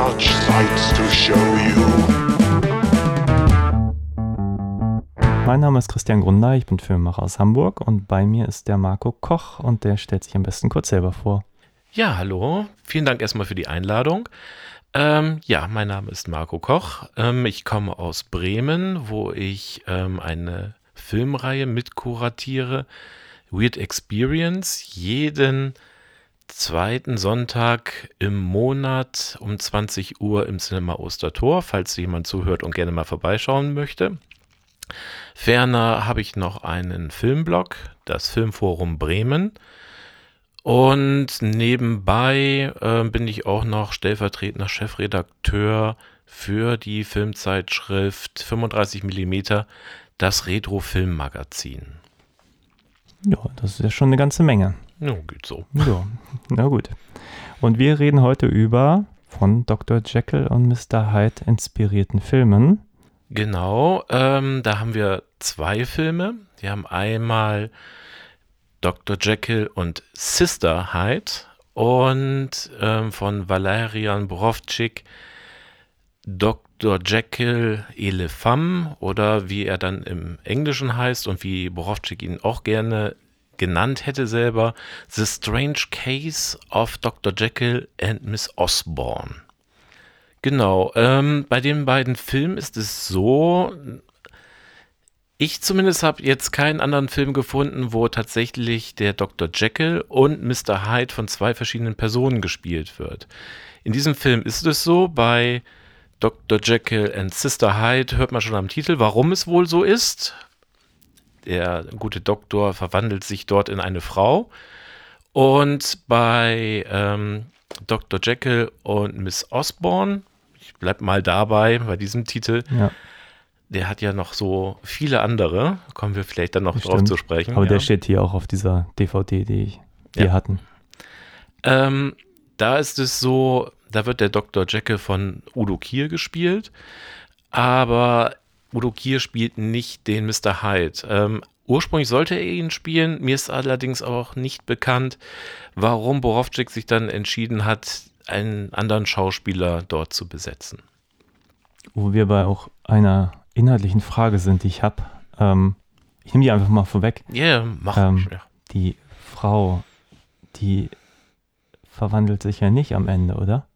such sights to show you. Mein Name ist Christian Grunder, ich bin Filmemacher aus Hamburg und bei mir ist der Marco Koch und der stellt sich am besten kurz selber vor. Ja, hallo. Vielen Dank erstmal für die Einladung. Ähm, ja, mein Name ist Marco Koch. Ähm, ich komme aus Bremen, wo ich ähm, eine Filmreihe mitkuratiere. Weird Experience. Jeden zweiten Sonntag im Monat um 20 Uhr im Cinema Ostertor, falls jemand zuhört und gerne mal vorbeischauen möchte. Ferner habe ich noch einen Filmblog, das Filmforum Bremen. Und nebenbei äh, bin ich auch noch stellvertretender Chefredakteur für die Filmzeitschrift 35 mm, das Retro Filmmagazin. Ja, das ist ja schon eine ganze Menge. Ja, geht so. Ja, na gut. Und wir reden heute über von Dr. Jekyll und Mr. Hyde inspirierten Filmen. Genau, ähm, da haben wir zwei Filme. Wir haben einmal Dr. Jekyll und Sister Hyde und ähm, von Valerian Borowczyk Dr. Jekyll et oder wie er dann im Englischen heißt und wie Borowczyk ihn auch gerne genannt hätte selber, The Strange Case of Dr. Jekyll and Miss Osborne. Genau, ähm, bei den beiden Filmen ist es so, ich zumindest habe jetzt keinen anderen Film gefunden, wo tatsächlich der Dr. Jekyll und Mr. Hyde von zwei verschiedenen Personen gespielt wird. In diesem Film ist es so, bei Dr. Jekyll and Sister Hyde hört man schon am Titel, warum es wohl so ist. Der gute Doktor verwandelt sich dort in eine Frau. Und bei ähm, Dr. Jekyll und Miss Osborne, ich bleib mal dabei bei diesem Titel, Ja, der hat ja noch so viele andere, kommen wir vielleicht dann noch das drauf zu sprechen. Aber ja. der steht hier auch auf dieser DVD, die ich- wir Ja. hatten. Ähm, da ist es so, da wird der Dr. Jekyll von Udo Kier gespielt, aber Udo Kier spielt nicht den Mr. Hyde. Ähm, ursprünglich sollte er ihn spielen, mir ist allerdings auch nicht bekannt, warum Borowczyk sich dann entschieden hat, einen anderen Schauspieler dort zu besetzen. Wo wir bei auch einer inhaltlichen Frage sind, die ich habe. Ähm, ich nehme die einfach mal vorweg. Ja, yeah, mach Ähm, ja. Die Frau, die verwandelt sich ja nicht am Ende, oder?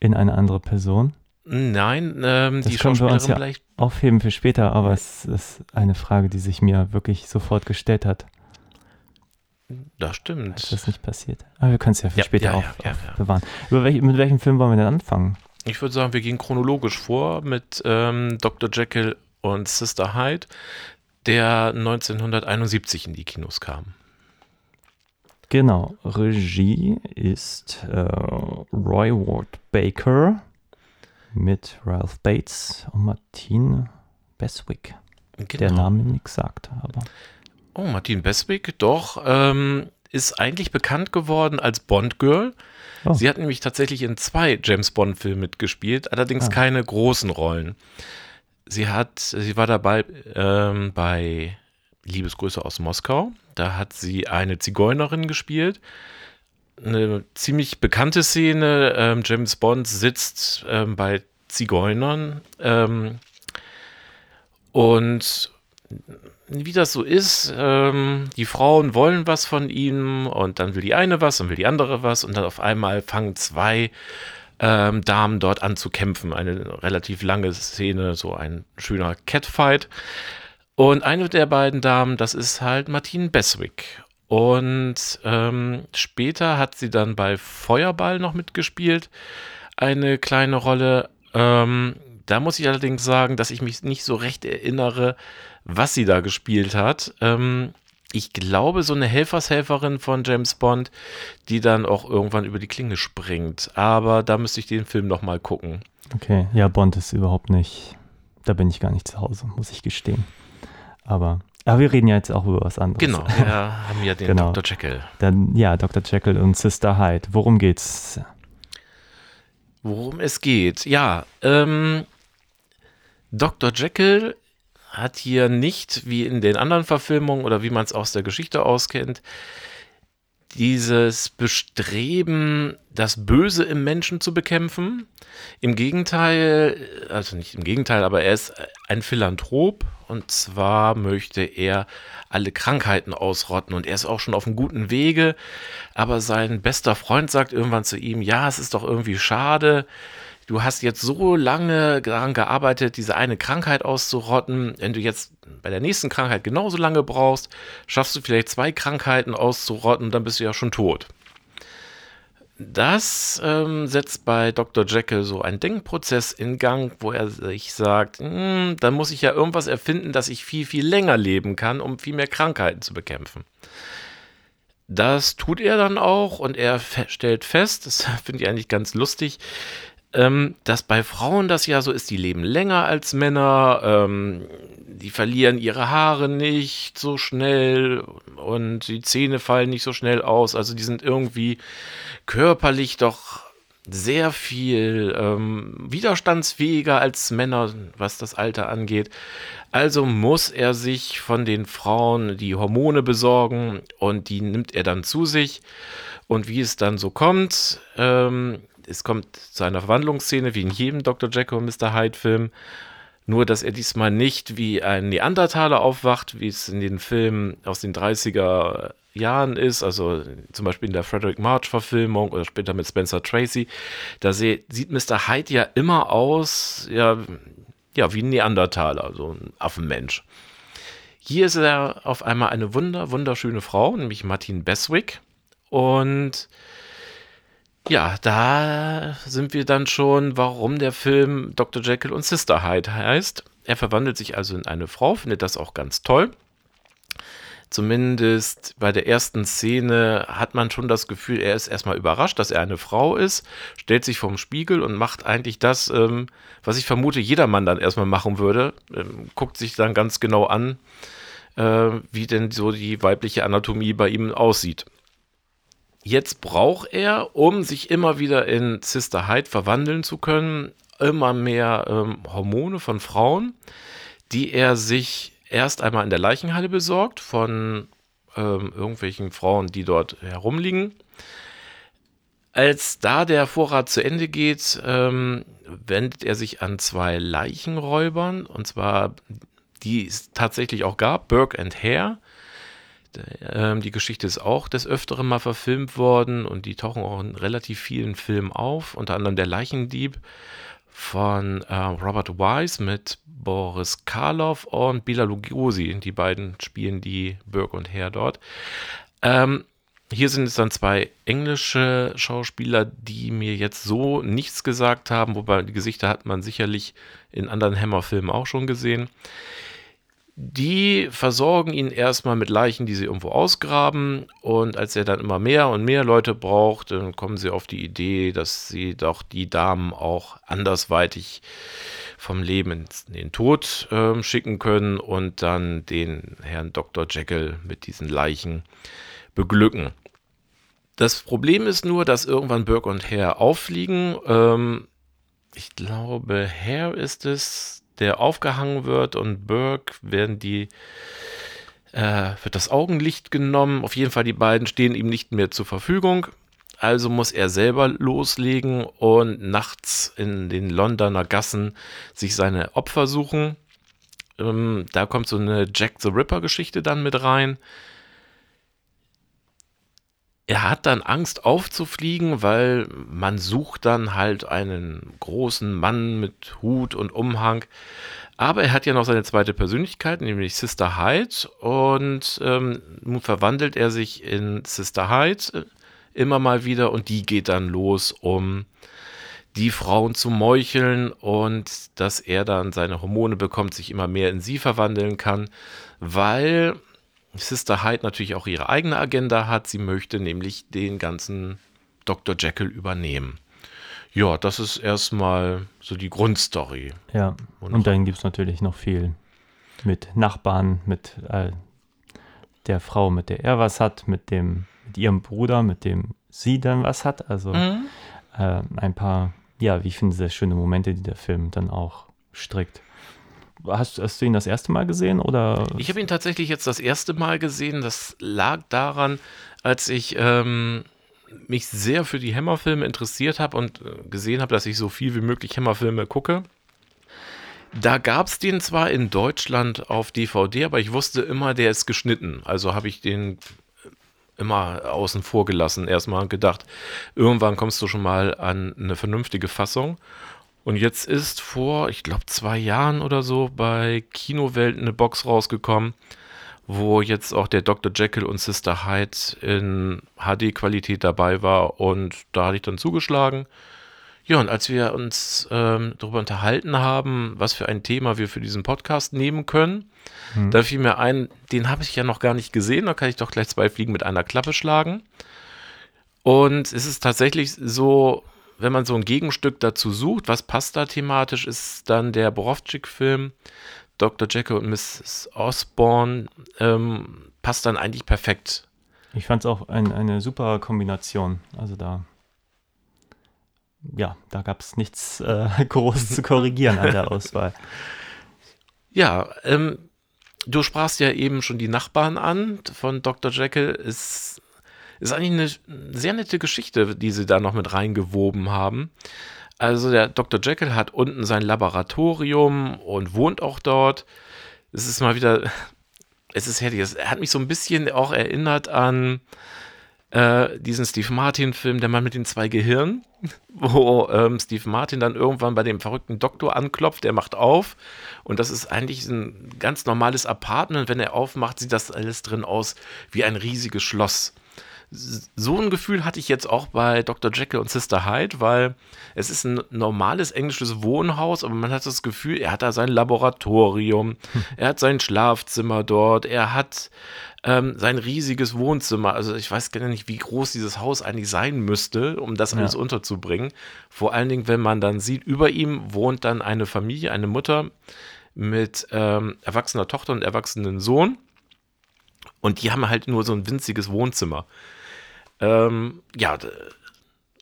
In eine andere Person. Nein, ähm, die Schauspielerin vielleicht aufheben für später, aber es ist eine Frage, die sich mir wirklich sofort gestellt hat, das als stimmt. das nicht passiert. Aber wir können es ja für Ja, später ja, auf, ja, aufbewahren. Welch, mit welchem Film wollen wir denn anfangen? Ich würde sagen, wir gehen chronologisch vor mit ähm, Dr. Jekyll und Sister Hyde, der 1971 in die Kinos kam. Genau, Regie ist äh, Roy Ward Baker mit Ralph Bates und Martine Beswick. Der Genau. Name nichts sagt, aber Oh, Martin Beswick, doch, ähm, ist eigentlich bekannt geworden als Bond-Girl. Oh. Sie hat nämlich tatsächlich in zwei James Bond-Filmen mitgespielt, allerdings Ah. keine großen Rollen. Sie hat, sie war dabei ähm, bei Liebesgrüße aus Moskau. Da hat sie eine Zigeunerin gespielt. Eine ziemlich bekannte Szene. Ähm, James Bond sitzt ähm, bei Zigeunern ähm, und wie das so ist, ähm, die Frauen wollen was von ihm und dann will die eine was und will die andere was und dann auf einmal fangen zwei ähm, Damen dort an zu kämpfen. Eine relativ lange Szene, so ein schöner Catfight. Und eine der beiden Damen, das ist halt Martine Beswick. Und ähm, später hat sie dann bei Feuerball noch mitgespielt, eine kleine Rolle. Ähm, da muss ich allerdings sagen, dass ich mich nicht so recht erinnere, was sie da gespielt hat. Ähm, ich glaube, so eine Helfershelferin von James Bond, die dann auch irgendwann über die Klinge springt. Aber da müsste ich den Film noch mal gucken. okay. Ja, Bond ist überhaupt nicht, da bin ich gar nicht zu Hause, muss ich gestehen. Aber, aber wir reden ja jetzt auch über was anderes. Genau, wir haben ja den Genau. Dr. Jekyll. Dann, ja, Dr. Jekyll und Sister Hyde. Worum geht's? Worum es geht. Ja, ähm, Dr. Jekyll hat hier nicht, wie in den anderen Verfilmungen oder wie man es aus der Geschichte auskennt, dieses Bestreben, das Böse im Menschen zu bekämpfen. Im Gegenteil, also nicht im Gegenteil, aber er ist ein Philanthrop. Und zwar möchte er alle Krankheiten ausrotten. Und er ist auch schon auf einem guten Wege, aber sein bester Freund sagt irgendwann zu ihm, ja, es ist doch irgendwie schade, du hast jetzt so lange daran gearbeitet, diese eine Krankheit auszurotten. Wenn du jetzt bei der nächsten Krankheit genauso lange brauchst, schaffst du vielleicht zwei Krankheiten auszurotten, dann bist du ja schon tot. Das ähm, setzt bei Dr. Jekyll so einen Denkprozess in Gang, wo er sich sagt, hm, dann muss ich ja irgendwas erfinden, dass ich viel, viel länger leben kann, um viel mehr Krankheiten zu bekämpfen. Das tut er dann auch und er stellt fest, das finde ich eigentlich ganz lustig, ähm, dass bei Frauen das ja so ist, die leben länger als Männer, ähm, die verlieren ihre Haare nicht so schnell und die Zähne fallen nicht so schnell aus. Also die sind irgendwie körperlich doch sehr viel ähm, widerstandsfähiger als Männer, was das Alter angeht. Also muss er sich von den Frauen die Hormone besorgen und die nimmt er dann zu sich. Und wie es dann so kommt, ähm, es kommt zu einer Verwandlungsszene, wie in jedem Dr. Jekyll und Mr. Hyde-Film. Nur, dass er diesmal nicht wie ein Neandertaler aufwacht, wie es in den Filmen aus den 30er Jahren ist, also zum Beispiel in der Frederick March-Verfilmung oder später mit Spencer Tracy. Da sieht Mr. Hyde ja immer aus, ja, ja, wie ein Neandertaler, so ein Affenmensch. Hier ist er auf einmal eine wunder, wunderschöne Frau, nämlich Martin Beswick. Und ja, da sind wir dann schon, warum der Film Dr. Jekyll und Sister Hyde heißt. Er verwandelt sich also in eine Frau, findet das auch ganz toll. Zumindest bei der ersten Szene hat man schon das Gefühl, er ist erstmal überrascht, dass er eine Frau ist, stellt sich vorm Spiegel und macht eigentlich das, ähm, was ich vermute, jedermann dann erstmal machen würde. Ähm, guckt sich dann ganz genau an, äh, wie denn so die weibliche Anatomie bei ihm aussieht. Jetzt braucht er, um sich immer wieder in Sister Hyde verwandeln zu können, immer mehr ähm, Hormone von Frauen, die er sich erst einmal in der Leichenhalle besorgt von ähm, irgendwelchen Frauen, die dort herumliegen. Als da der Vorrat zu Ende geht, ähm, wendet er sich an zwei Leichenräubern, und zwar die es tatsächlich auch gab, Burke and Hare. Ähm, die Geschichte ist auch des Öfteren mal verfilmt worden und die tauchen auch in relativ vielen Filmen auf, unter anderem Der Leichendieb von äh, Robert Wise mit Boris Karloff und Bela Lugosi. Die beiden spielen die Burke und Hare dort. Ähm, hier sind es dann zwei englische Schauspieler, die mir jetzt so nichts gesagt haben, wobei die Gesichter hat man sicherlich in anderen Hammer-Filmen auch schon gesehen. Die versorgen ihn erstmal mit Leichen, die sie irgendwo ausgraben. Und als er dann immer mehr und mehr Leute braucht, dann kommen sie auf die Idee, dass sie doch die Damen auch andersweitig vom Leben in den Tod äh, schicken können und dann den Herrn Dr. Jekyll mit diesen Leichen beglücken. Das Problem ist nur, dass irgendwann Burke und Hare auffliegen. Ähm, ich glaube, Hare ist es, der aufgehangen wird und Burke werden die äh, wird das Augenlicht genommen. Auf jeden Fall die beiden stehen ihm nicht mehr zur Verfügung. Also muss er selber loslegen und nachts in den Londoner Gassen sich seine Opfer suchen. Ähm, da kommt so eine Jack the Ripper Geschichte dann mit rein er hat dann Angst aufzufliegen, weil man sucht dann halt einen großen Mann mit Hut und Umhang. Aber er hat ja noch seine zweite Persönlichkeit, nämlich Sister Hyde. Und ähm, nun verwandelt er sich in Sister Hyde äh, immer mal wieder und die geht dann los, um die Frauen zu meucheln und dass er dann seine Hormone bekommt, sich immer mehr in sie verwandeln kann, weil Sister Hyde natürlich auch ihre eigene Agenda hat. Sie möchte nämlich den ganzen Dr. Jekyll übernehmen. Ja, das ist erstmal so die Grundstory. Ja, und, und dann gibt es natürlich noch viel mit Nachbarn, mit äh, der Frau, mit der er was hat, mit dem, mit ihrem Bruder, mit dem sie dann was hat. Also mhm. äh, ein paar, ja, wie ich finde, sehr schöne Momente, die der Film dann auch strickt. Hast, hast du ihn das erste Mal gesehen oder? Ich habe ihn tatsächlich jetzt das erste Mal gesehen. Das lag daran, als ich ähm, mich sehr für die Hammerfilme interessiert habe und äh, gesehen habe, dass ich so viel wie möglich Hammerfilme gucke. Da gab es den zwar in Deutschland auf DVD, aber ich wusste immer, der ist geschnitten. Also habe ich den immer außen vor gelassen. Erstmal gedacht, irgendwann kommst du schon mal an eine vernünftige Fassung. Und jetzt ist vor, ich glaube, zwei Jahren oder so bei Kinowelt eine Box rausgekommen, wo jetzt auch der Dr. Jekyll und Sister Hyde in HD-Qualität dabei war. Und da hatte ich dann zugeschlagen. Ja, und als wir uns ähm, darüber unterhalten haben, was für ein Thema wir für diesen Podcast nehmen können, hm. da fiel mir ein, den habe ich ja noch gar nicht gesehen, da kann ich doch gleich zwei Fliegen mit einer Klappe schlagen. Und es ist tatsächlich so, wenn man so ein Gegenstück dazu sucht, was passt da thematisch, ist dann der Borowczyk-Film Dr. Jekyll und Mrs. Osborne, ähm, passt dann eigentlich perfekt. Ich fand es auch ein, eine super Kombination. Also da ja, da gab es nichts äh, groß zu korrigieren an der Auswahl. Ja, ähm, du sprachst ja eben schon die Nachbarn an von Dr. Jekyll. Ist, ist eigentlich eine sehr nette Geschichte, die sie da noch mit reingewoben haben. Also der Dr. Jekyll hat unten sein Laboratorium und wohnt auch dort. Es ist mal wieder, es ist herrlich. Es hat mich so ein bisschen auch erinnert an äh, diesen Steve Martin-Film, der Mann mit den zwei Gehirnen, wo ähm, Steve Martin dann irgendwann bei dem verrückten Doktor anklopft, der macht auf und das ist eigentlich ein ganz normales Apartment. Wenn er aufmacht, sieht das alles drin aus wie ein riesiges Schloss so ein Gefühl hatte ich jetzt auch bei Dr. Jekyll und Sister Hyde, weil es ist ein normales englisches Wohnhaus, aber man hat das Gefühl, er hat da sein Laboratorium, hm. er hat sein Schlafzimmer dort, er hat ähm, sein riesiges Wohnzimmer. Also ich weiß gar nicht, wie groß dieses Haus eigentlich sein müsste, um das alles ja. unterzubringen. Vor allen Dingen, wenn man dann sieht, über ihm wohnt dann eine Familie, eine Mutter mit ähm, erwachsener Tochter und erwachsenen Sohn. Und die haben halt nur so ein winziges Wohnzimmer. Ähm, ja,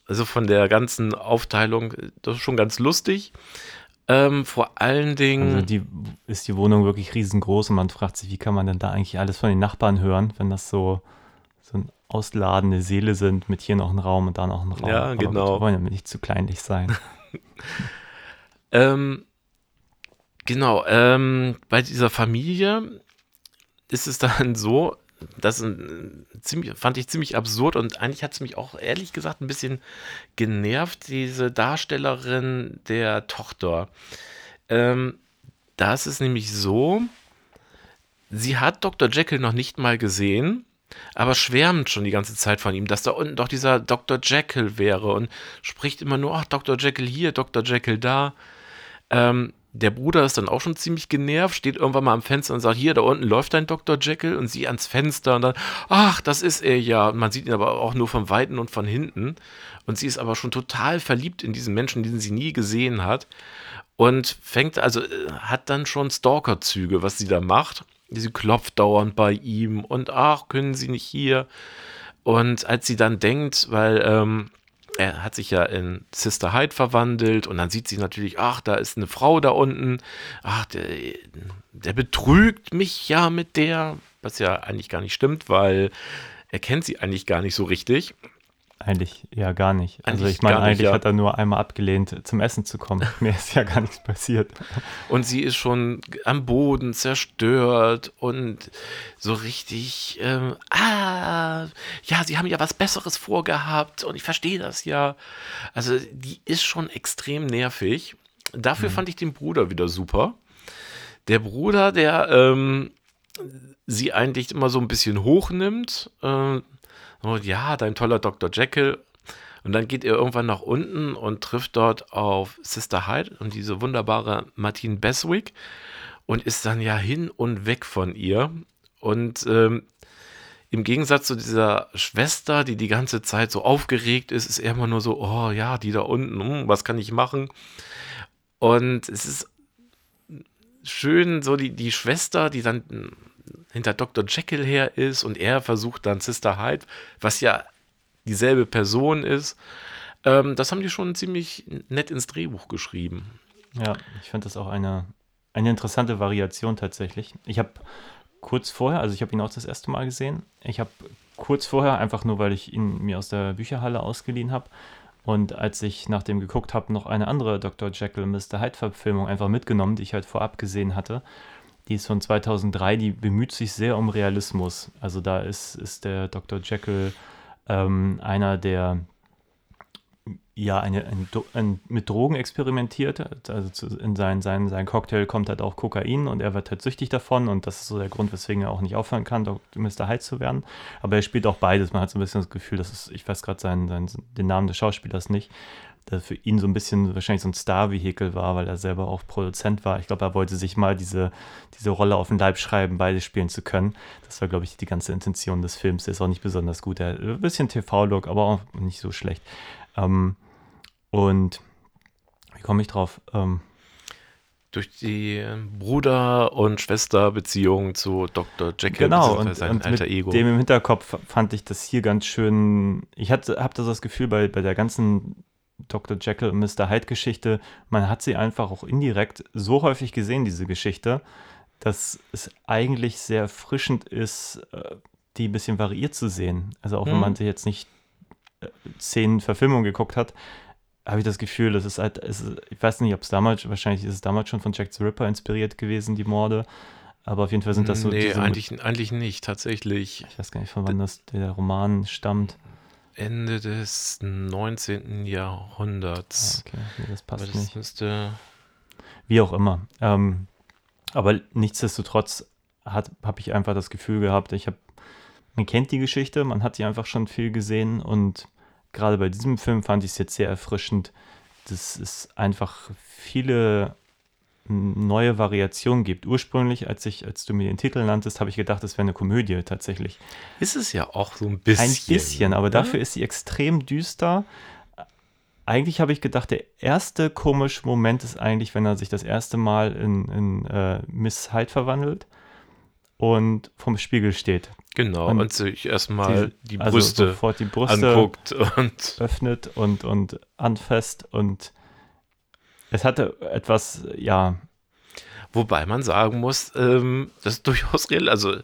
also von der ganzen Aufteilung, das ist schon ganz lustig. Ähm, vor allen Dingen. Also die, ist die Wohnung wirklich riesengroß und man fragt sich, wie kann man denn da eigentlich alles von den Nachbarn hören, wenn das so, so ein ausladende Seele sind, mit hier noch ein Raum und da noch ein Raum. Ja, Aber genau. Wir wollen ja nicht zu kleinlich sein. ähm, genau, ähm, bei dieser Familie ist es dann so, das ein, ziemlich, fand ich ziemlich absurd und eigentlich hat es mich auch ehrlich gesagt ein bisschen genervt, diese Darstellerin der Tochter. Ähm, da ist nämlich so, sie hat Dr. Jekyll noch nicht mal gesehen, aber schwärmt schon die ganze Zeit von ihm, dass da unten doch dieser Dr. Jekyll wäre und spricht immer nur, ach, Dr. Jekyll hier, Dr. Jekyll da. Ähm, der Bruder ist dann auch schon ziemlich genervt, steht irgendwann mal am Fenster und sagt, hier, da unten läuft dein Dr. Jekyll und sie ans Fenster und dann, ach, das ist er ja. Und man sieht ihn aber auch nur von Weiten und von hinten. Und sie ist aber schon total verliebt in diesen Menschen, den sie nie gesehen hat. Und fängt, also äh, hat dann schon Stalker-Züge, was sie da macht. Sie klopft dauernd bei ihm und ach, können Sie nicht hier. Und als sie dann denkt, weil ähm, er hat sich ja in Sister Hyde verwandelt und dann sieht sie natürlich, ach, da ist eine Frau da unten, ach, der, der betrügt mich ja mit der, was ja eigentlich gar nicht stimmt, weil er kennt sie eigentlich gar nicht so richtig. Eigentlich ja gar nicht. Also eigentlich also ich meine, eigentlich ja. hat er nur einmal abgelehnt, zum Essen zu kommen. Mir ist ja gar nichts passiert. Und sie ist schon am Boden zerstört und so richtig, ähm, ah, ja, sie haben ja was Besseres vorgehabt und ich verstehe das ja. Also die ist schon extrem nervig. Dafür mhm. fand ich den Bruder wieder super. Der Bruder, der ähm, sie eigentlich immer so ein bisschen hochnimmt, äh, oh, ja, dein toller Dr. Jekyll. Und dann geht er irgendwann nach unten und trifft dort auf Sister Hyde und diese wunderbare Martine Beswick und ist dann ja hin und weg von ihr. Und ähm, im Gegensatz zu dieser Schwester, die die ganze Zeit so aufgeregt ist, ist er immer nur so, oh ja, die da unten, hm, was kann ich machen? Und es ist schön, so die, die Schwester, die dann hinter Dr. Jekyll her ist und er versucht dann Sister Hyde, was ja dieselbe Person ist. Ähm, das haben die schon ziemlich nett ins Drehbuch geschrieben. Ja, ich finde das auch eine eine interessante Variation tatsächlich. Ich habe kurz vorher, also ich habe ihn auch das erste Mal gesehen, ich habe kurz vorher, einfach nur weil ich ihn mir aus der Bücherhalle ausgeliehen habe, und als ich nach dem geguckt habe, noch eine andere Dr. Jekyll Mr. Hyde-Verfilmung einfach mitgenommen, die ich halt vorab gesehen hatte. Die ist von 2003, die bemüht sich sehr um Realismus. Also da ist, ist der Dr. Jekyll ähm, einer, der ja eine, ein, ein, mit Drogen experimentiert. Also zu, in seinen sein, sein Cocktail kommt halt auch Kokain und er wird halt süchtig davon und das ist so der Grund, weswegen er auch nicht aufhören kann. Mr. Hyde zu werden. Aber er spielt auch beides. Man hat so ein bisschen das Gefühl, dass es, ich weiß gerade seinen, seinen, den Namen des Schauspielers nicht, dass für ihn so ein bisschen wahrscheinlich so ein Star-Vehikel war, weil er selber auch Produzent war. Ich glaube, er wollte sich mal diese, diese Rolle auf den Leib schreiben, beide spielen zu können. Das war, glaube ich, die ganze Intention des Films. Der ist auch nicht besonders gut. Er hat ein bisschen TV-Look, aber auch nicht so schlecht. Ähm, und wie komme ich drauf? Ähm, durch die Bruder- und Schwesterbeziehung zu Dr. Jekyll, genau, und, sein und alter mit Ego. dem im Hinterkopf fand ich das hier ganz schön. Ich habe das, das Gefühl, bei, bei der ganzen Dr. Jekyll und Mr. Hyde Geschichte, man hat sie einfach auch indirekt so häufig gesehen, diese Geschichte, dass es eigentlich sehr erfrischend ist, äh, die ein bisschen variiert zu sehen. Also auch wenn Mhm. man sich jetzt nicht äh, zehn Verfilmungen geguckt hat, habe ich das Gefühl, das ist halt, es ist, ich weiß nicht, ob es damals, wahrscheinlich ist es damals schon von Jack the Ripper inspiriert gewesen, die Morde. Aber auf jeden Fall sind das so. nee, diese- eigentlich, eigentlich nicht, tatsächlich. ich weiß gar nicht, von wann das der Roman stammt. Ende des 19. Jahrhunderts. Okay, nee, das passt das nicht. müsste. Wie auch immer. Ähm, aber nichtsdestotrotz habe ich einfach das Gefühl gehabt, ich habe, man kennt die Geschichte, man hat sie einfach schon viel gesehen und gerade bei diesem Film fand ich es jetzt sehr erfrischend, dass es einfach viele neue Variationen gibt. Ursprünglich, als ich, als du mir den Titel nanntest, habe ich gedacht, es wäre eine Komödie tatsächlich. Ist es ja auch so ein bisschen. Ein bisschen, aber ne? dafür ist sie extrem düster. Eigentlich habe ich gedacht, der erste komische Moment ist eigentlich, wenn er sich das erste Mal in, in äh, Miss Hyde verwandelt und vom Spiegel steht. Genau, Und und, sich erstmal die, also Brüste sofort die Brüste anguckt und öffnet und, und anfasst und es hatte etwas, ja, wobei man sagen muss, ähm, das ist durchaus real. Also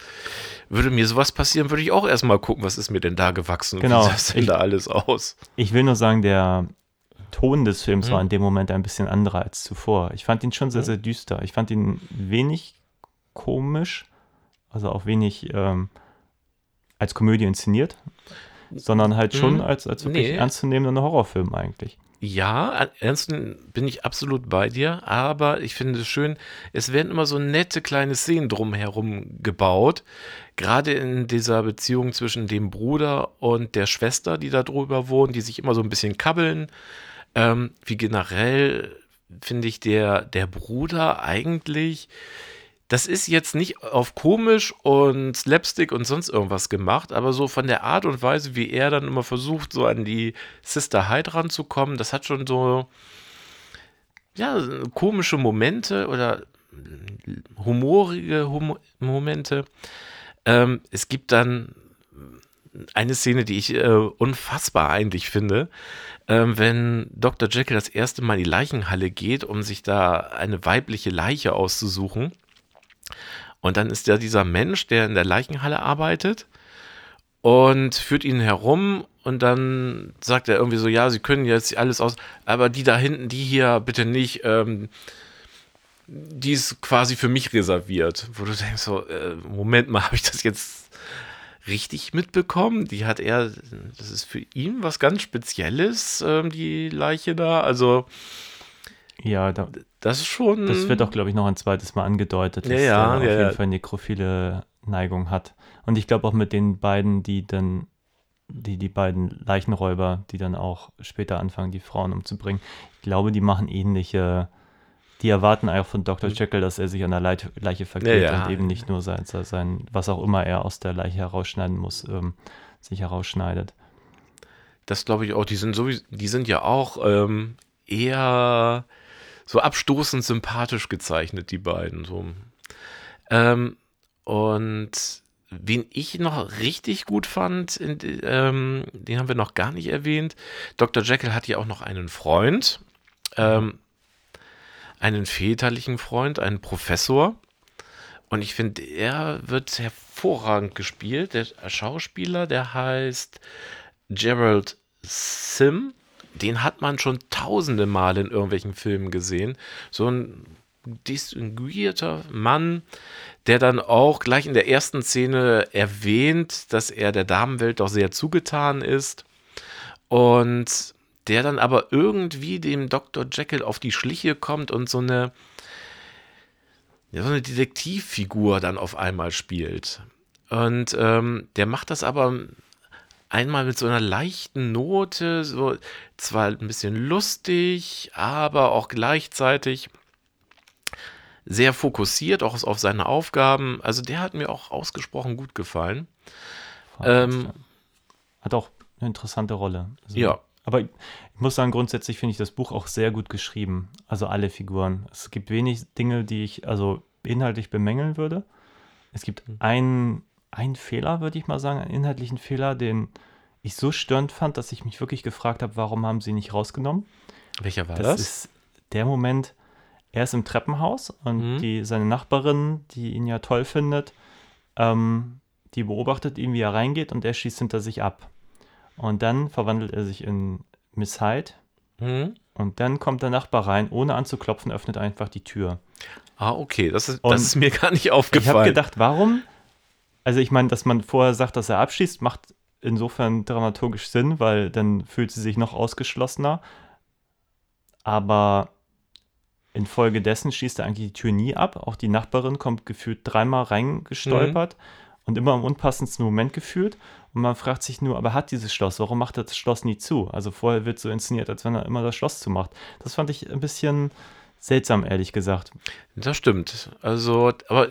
würde mir sowas passieren, würde ich auch erstmal gucken, was ist mir denn da gewachsen Genau. und wie sah es denn da alles aus. ich will nur sagen, der Ton des Films Mhm. war in dem Moment ein bisschen anderer als zuvor. Ich fand ihn schon sehr, sehr düster. Ich fand ihn wenig komisch, also auch wenig ähm, als Komödie inszeniert, sondern halt schon Mhm. als, als wirklich Nee. ernstzunehmender Horrorfilm eigentlich. Ja, ernst bin ich absolut bei dir, aber ich finde es schön, es werden immer so nette kleine Szenen drumherum gebaut. Gerade in dieser Beziehung zwischen dem Bruder und der Schwester, die da drüber wohnen, die sich immer so ein bisschen kabbeln. Ähm, wie generell finde ich der, der Bruder eigentlich, das ist jetzt nicht auf komisch und Slapstick und sonst irgendwas gemacht, aber so von der Art und Weise, wie er dann immer versucht, so an die Sister Hyde ranzukommen, das hat schon so, ja, komische Momente oder humorige Hum Momente. Ähm, es gibt dann eine Szene, die ich äh, unfassbar eigentlich finde, ähm, wenn Dr. Jekyll das erste Mal in die Leichenhalle geht, um sich da eine weibliche Leiche auszusuchen. Und dann ist da dieser Mensch, der in der Leichenhalle arbeitet und führt ihn herum und dann sagt er irgendwie so, ja, Sie können jetzt alles aus, aber die da hinten, die hier bitte nicht, ähm, die ist quasi für mich reserviert. Wo du denkst so, äh, Moment mal, habe ich das jetzt richtig mitbekommen? Die hat er, das ist für ihn was ganz Spezielles, ähm, die Leiche da. Also Ja, da, das ist schon. das wird auch, glaube ich, noch ein zweites Mal angedeutet, dass Ja, ja, er auf ja, jeden ja. Fall nekrophile Neigung hat. Und ich glaube auch mit den beiden, die dann, die, die beiden Leichenräuber, die dann auch später anfangen, die Frauen umzubringen, ich glaube, die machen ähnliche, die erwarten einfach von Dr. Jekyll, dass er sich an der Leit Leiche vergeht Mhm. Ja, ja. und eben nicht nur sein, sein, was auch immer er aus der Leiche herausschneiden muss, ähm, sich herausschneidet. Das glaube ich auch. Die sind sowieso, die sind ja auch ähm, eher so abstoßend sympathisch gezeichnet, die beiden. So. Ähm, und wen ich noch richtig gut fand, in, ähm, den haben wir noch gar nicht erwähnt. Dr. Jekyll hat ja auch noch einen Freund. Ähm, einen väterlichen Freund, einen Professor. Und ich finde, er wird hervorragend gespielt. Der Schauspieler, der heißt Gerald Sim. Den hat man schon tausende Mal in irgendwelchen Filmen gesehen. So ein distinguierter Mann, der dann auch gleich in der ersten Szene erwähnt, dass er der Damenwelt doch sehr zugetan ist. Und der dann aber irgendwie dem Dr. Jekyll auf die Schliche kommt und so eine, so eine Detektivfigur dann auf einmal spielt. Und ähm, der macht das aber einmal mit so einer leichten Note, so zwar ein bisschen lustig, aber auch gleichzeitig sehr fokussiert, auch auf seine Aufgaben. Also der hat mir auch ausgesprochen gut gefallen. Ähm, hat auch eine interessante Rolle. Also, ja. Aber ich muss sagen, grundsätzlich finde ich das Buch auch sehr gut geschrieben. Also alle Figuren. Es gibt wenig Dinge, die ich also inhaltlich bemängeln würde. Es gibt mhm. einen, einen Fehler, würde ich mal sagen, einen inhaltlichen Fehler, den ich so störend fand, dass ich mich wirklich gefragt habe, warum haben sie nicht rausgenommen. Welcher war das? Das ist der Moment, er ist im Treppenhaus und mhm. die, seine Nachbarin, die ihn ja toll findet, ähm, die beobachtet ihn, wie er reingeht und er schießt hinter sich ab. Und dann verwandelt er sich in Miss Hyde. Mhm. Und dann kommt der Nachbar rein, ohne anzuklopfen, öffnet einfach die Tür. Ah, okay, das ist, das ist mir gar nicht aufgefallen. Ich habe gedacht, warum? Also ich meine, dass man vorher sagt, dass er abschießt, macht insofern dramaturgisch Sinn, weil dann fühlt sie sich noch ausgeschlossener. Aber infolgedessen schießt er eigentlich die Tür nie ab. Auch die Nachbarin kommt gefühlt dreimal reingestolpert mhm. und immer im unpassendsten Moment gefühlt. Und man fragt sich nur, aber hat dieses Schloss, warum macht er das Schloss nie zu? Also vorher wird so inszeniert, als wenn er immer das Schloss zumacht. Das fand ich ein bisschen seltsam, ehrlich gesagt. Das stimmt. Also, aber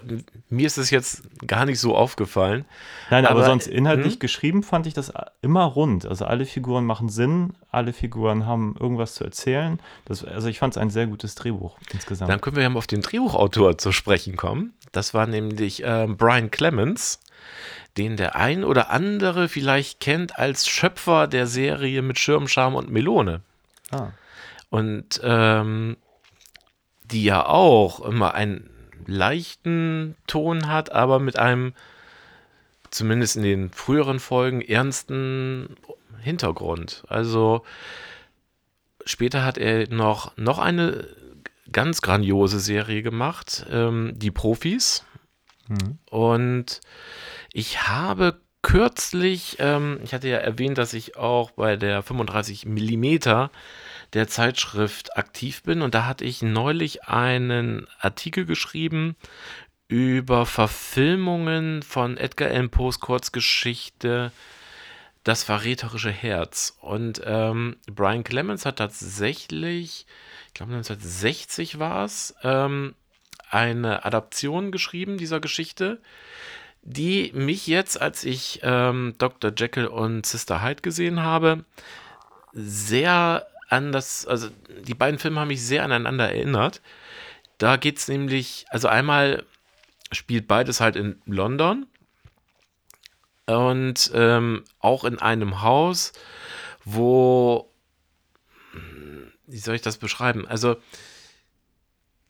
mir ist es jetzt gar nicht so aufgefallen. Nein, aber, aber sonst inhaltlich hm? geschrieben fand ich das immer rund. Also alle Figuren machen Sinn, alle Figuren haben irgendwas zu erzählen. Das, also ich fand es ein sehr gutes Drehbuch insgesamt. Dann können wir ja mal auf den Drehbuchautor zu sprechen kommen. Das war nämlich äh, Brian Clemens den der ein oder andere vielleicht kennt als Schöpfer der Serie mit Schirmscham und Melone. Ah. Und ähm, die ja auch immer einen leichten Ton hat, aber mit einem, zumindest in den früheren Folgen, ernsten Hintergrund. Also später hat er noch, noch eine ganz grandiose Serie gemacht, ähm, Die Profis. Mhm. Und ich habe kürzlich, ähm, ich hatte ja erwähnt, dass ich auch bei der 35 Millimeter der Zeitschrift aktiv bin und da hatte ich neulich einen Artikel geschrieben über Verfilmungen von Edgar Allan Poes Kurzgeschichte Das verräterische Herz. Und ähm, Brian Clemens hat tatsächlich, ich glaube 1960 war es, ähm, eine Adaption geschrieben dieser Geschichte, die mich jetzt, als ich ähm, Dr. Jekyll und Sister Hyde gesehen habe, sehr an das, also die beiden Filme haben mich sehr aneinander erinnert. Da geht es nämlich, also einmal spielt beides halt in London und ähm, auch in einem Haus, wo, wie soll ich das beschreiben? Also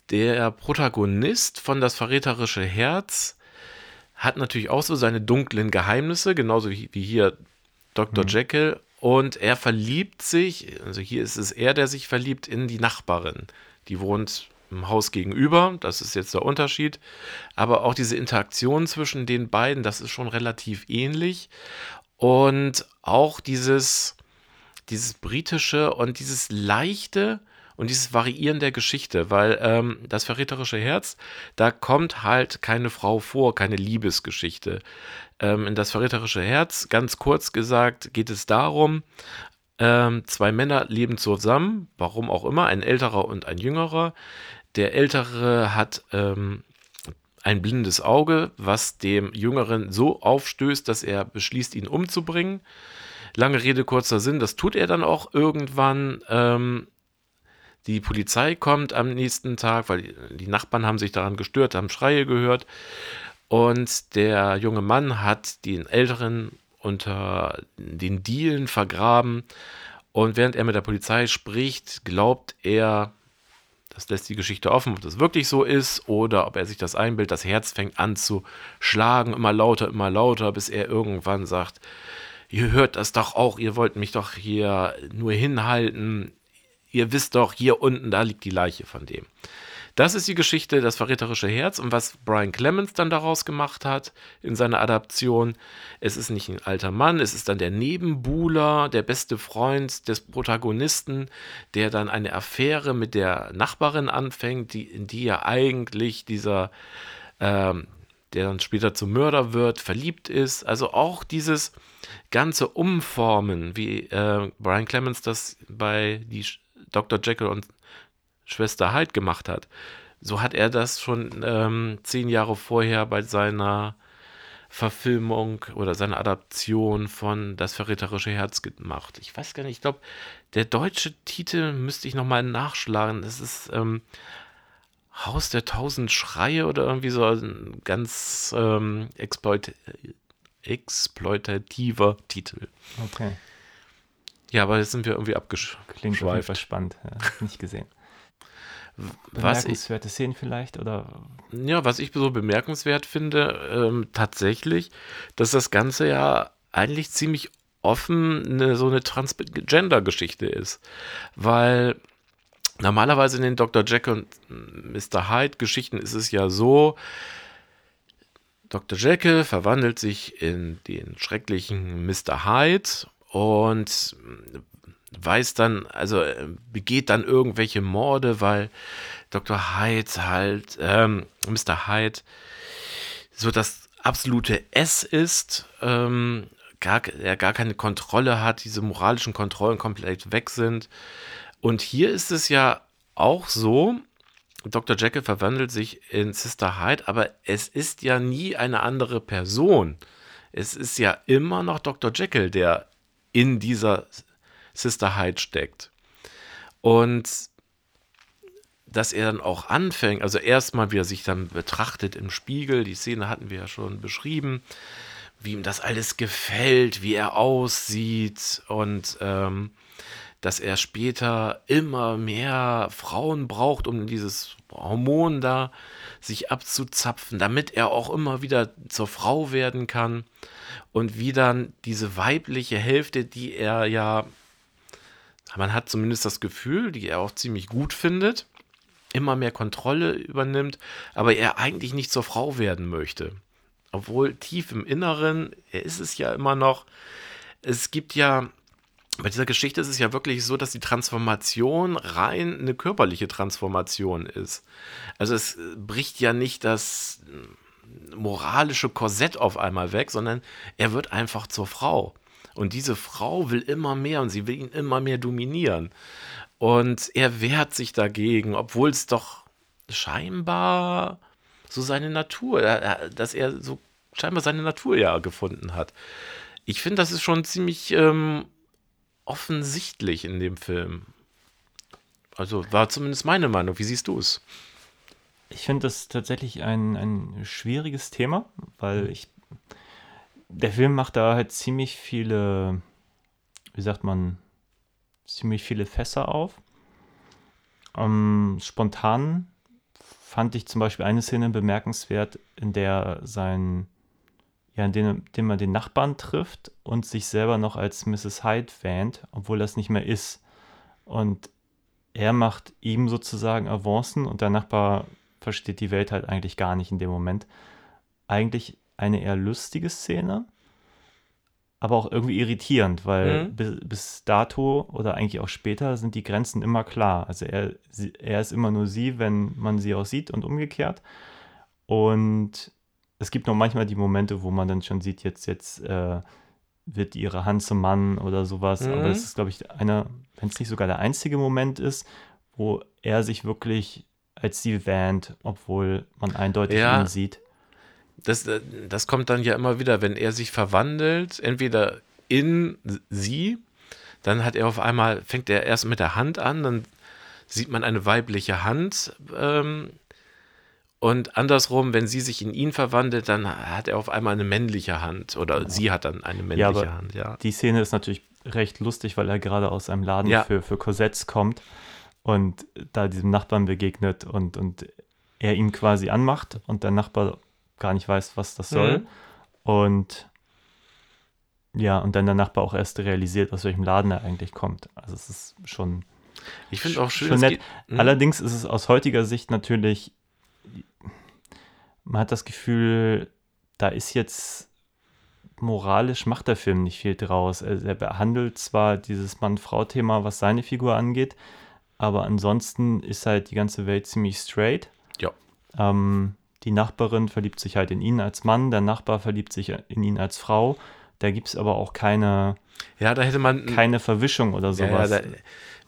der Protagonist von Das verräterische Herz hat natürlich auch so seine dunklen Geheimnisse, genauso wie, hier Dr. Mhm. Jekyll und er verliebt sich, also hier ist es er, der sich verliebt in die Nachbarin. Die wohnt im Haus gegenüber, das ist jetzt der Unterschied. Aber auch diese Interaktion zwischen den beiden, das ist schon relativ ähnlich. Und auch dieses, dieses britische und dieses leichte und dieses Variieren der Geschichte, weil ähm, das verräterische Herz, da kommt halt keine Frau vor, keine Liebesgeschichte ähm, in das verräterische Herz. Ganz kurz gesagt geht es darum, ähm, zwei Männer leben zusammen, warum auch immer, ein älterer und ein jüngerer. Der ältere hat ähm, ein blindes Auge, was dem Jüngeren so aufstößt, dass er beschließt, ihn umzubringen. Lange Rede, kurzer Sinn, das tut er dann auch irgendwann. Ähm, die Polizei kommt am nächsten Tag, weil die Nachbarn haben sich daran gestört, haben Schreie gehört. Und der junge Mann hat den Älteren unter den Dielen vergraben. Und während er mit der Polizei spricht, glaubt er, Das lässt die Geschichte offen, ob das wirklich so ist oder ob er sich das einbildet. Das Herz fängt an zu schlagen, immer lauter, immer lauter, bis er irgendwann sagt, ihr hört das doch auch, ihr wollt mich doch hier nur hinhalten. Ihr wisst doch, hier unten, da liegt die Leiche von dem. Das ist die Geschichte Das verräterische Herz und was Brian Clemens dann daraus gemacht hat in seiner Adaption. Es ist nicht ein alter Mann, es ist dann der Nebenbuhler, der beste Freund des Protagonisten, der dann eine Affäre mit der Nachbarin anfängt, die, in die ja eigentlich dieser, ähm, der dann später zum Mörder wird, verliebt ist. Also auch dieses ganze Umformen, wie äh, Brian Clemens das bei die Dr. Jekyll und Schwester Hyde gemacht hat. So hat er das schon ähm, zehn Jahre vorher bei seiner Verfilmung oder seiner Adaption von Das verräterische Herz gemacht. Ich weiß gar nicht, ich glaube, der deutsche Titel müsste ich nochmal nachschlagen. Das ist ähm, Haus der tausend Schreie oder irgendwie so ein ganz ähm, exploit exploitativer Titel. Okay. Ja, aber jetzt sind wir irgendwie abgeschweift. Klingt auf jeden Fall spannend. Ja, nicht gesehen. Was ich, Bemerkenswerte Szenen vielleicht oder ja, was ich so bemerkenswert finde, ähm, tatsächlich, dass das Ganze ja eigentlich ziemlich offen eine, so eine Transgender-Geschichte ist. Weil normalerweise in den Dr. Jack und Mr. Hyde-Geschichten ist es ja so, Dr. Jekyll verwandelt sich in den schrecklichen Mr. Hyde und weiß dann, also äh, begeht dann irgendwelche Morde, weil Dr. Hyde halt, ähm, Mr. Hyde, so das absolute S ist, ähm, gar, er gar keine Kontrolle hat, diese moralischen Kontrollen komplett weg sind. Und hier ist es ja auch so, Dr. Jekyll verwandelt sich in Sister Hyde, aber es ist ja nie eine andere Person. Es ist ja immer noch Dr. Jekyll, der in dieser Sister Hyde steckt. Und dass er dann auch anfängt, also erstmal, wie er sich dann betrachtet im Spiegel, die Szene hatten wir ja schon beschrieben, wie ihm das alles gefällt, wie er aussieht und ähm, dass er später immer mehr Frauen braucht, um dieses Hormon da sich abzuzapfen, damit er auch immer wieder zur Frau werden kann und wie dann diese weibliche Hälfte, die er ja man hat zumindest das Gefühl, die er auch ziemlich gut findet, immer mehr Kontrolle übernimmt, aber er eigentlich nicht zur Frau werden möchte. Obwohl tief im Inneren, er ist es ja immer noch, es gibt ja, bei dieser Geschichte ist es ja wirklich so, dass die Transformation rein eine körperliche Transformation ist. Also es bricht ja nicht das moralische Korsett auf einmal weg, sondern er wird einfach zur Frau. Und diese Frau will immer mehr und sie will ihn immer mehr dominieren. Und er wehrt sich dagegen, obwohl es doch scheinbar so seine Natur, dass er so scheinbar seine Natur ja gefunden hat. Ich finde, das ist schon ziemlich ähm, offensichtlich in dem Film. Also war zumindest meine Meinung. Wie siehst du es? Ich finde das tatsächlich ein, ein schwieriges Thema, weil ich der Film macht da halt ziemlich viele, wie sagt man, ziemlich viele Fässer auf. Ähm, spontan fand ich zum Beispiel eine Szene bemerkenswert, in der sein, ja, in dem, dem man den Nachbarn trifft und sich selber noch als Mrs. Hyde wähnt, obwohl das nicht mehr ist. Und er macht ihm sozusagen Avancen und der Nachbar versteht die Welt halt eigentlich gar nicht in dem Moment. Eigentlich eine eher lustige Szene, aber auch irgendwie irritierend, weil mhm. bis, bis, dato oder eigentlich auch später sind die Grenzen immer klar. Also er, sie, er ist immer nur sie, wenn man sie auch sieht und umgekehrt. Und es gibt noch manchmal die Momente, wo man dann schon sieht, jetzt, jetzt äh, wird ihre Hand zum Mann oder sowas. Mhm. Aber das ist, glaube ich, einer, wenn es nicht sogar der einzige Moment ist, wo er sich wirklich als sie wähnt, obwohl man eindeutig ja. ihn sieht das, äh, das kommt dann ja immer wieder, wenn er sich verwandelt, entweder in sie, dann hat er auf einmal, fängt er erst mit der Hand an, dann sieht man eine weibliche Hand. Ähm, und andersrum, wenn sie sich in ihn verwandelt, dann hat er auf einmal eine männliche Hand oder ja. sie hat dann eine männliche ja, Hand, ja. Die Szene ist natürlich recht lustig, weil er gerade aus einem Laden ja. für, für Korsetts kommt und da diesem Nachbarn begegnet und, und er ihn quasi anmacht und der Nachbar gar nicht weiß, was das soll. Mhm. Und ja, und dann der Nachbar auch erst realisiert, aus welchem Laden er eigentlich kommt. Also es ist schon, Ich finde auch schön, schon nett. geht- Mhm. Allerdings ist es aus heutiger Sicht natürlich, man hat das Gefühl, da ist jetzt moralisch macht der Film nicht viel draus. Er, er behandelt zwar dieses Mann-Frau-Thema, was seine Figur angeht, aber ansonsten ist halt die ganze Welt ziemlich straight. Ja. Ähm, die Nachbarin verliebt sich halt in ihn als Mann, der Nachbar verliebt sich in ihn als Frau. Da gibt es aber auch keine, Ja, da hätte man. keine Verwischung oder ja, ja, sowas. da,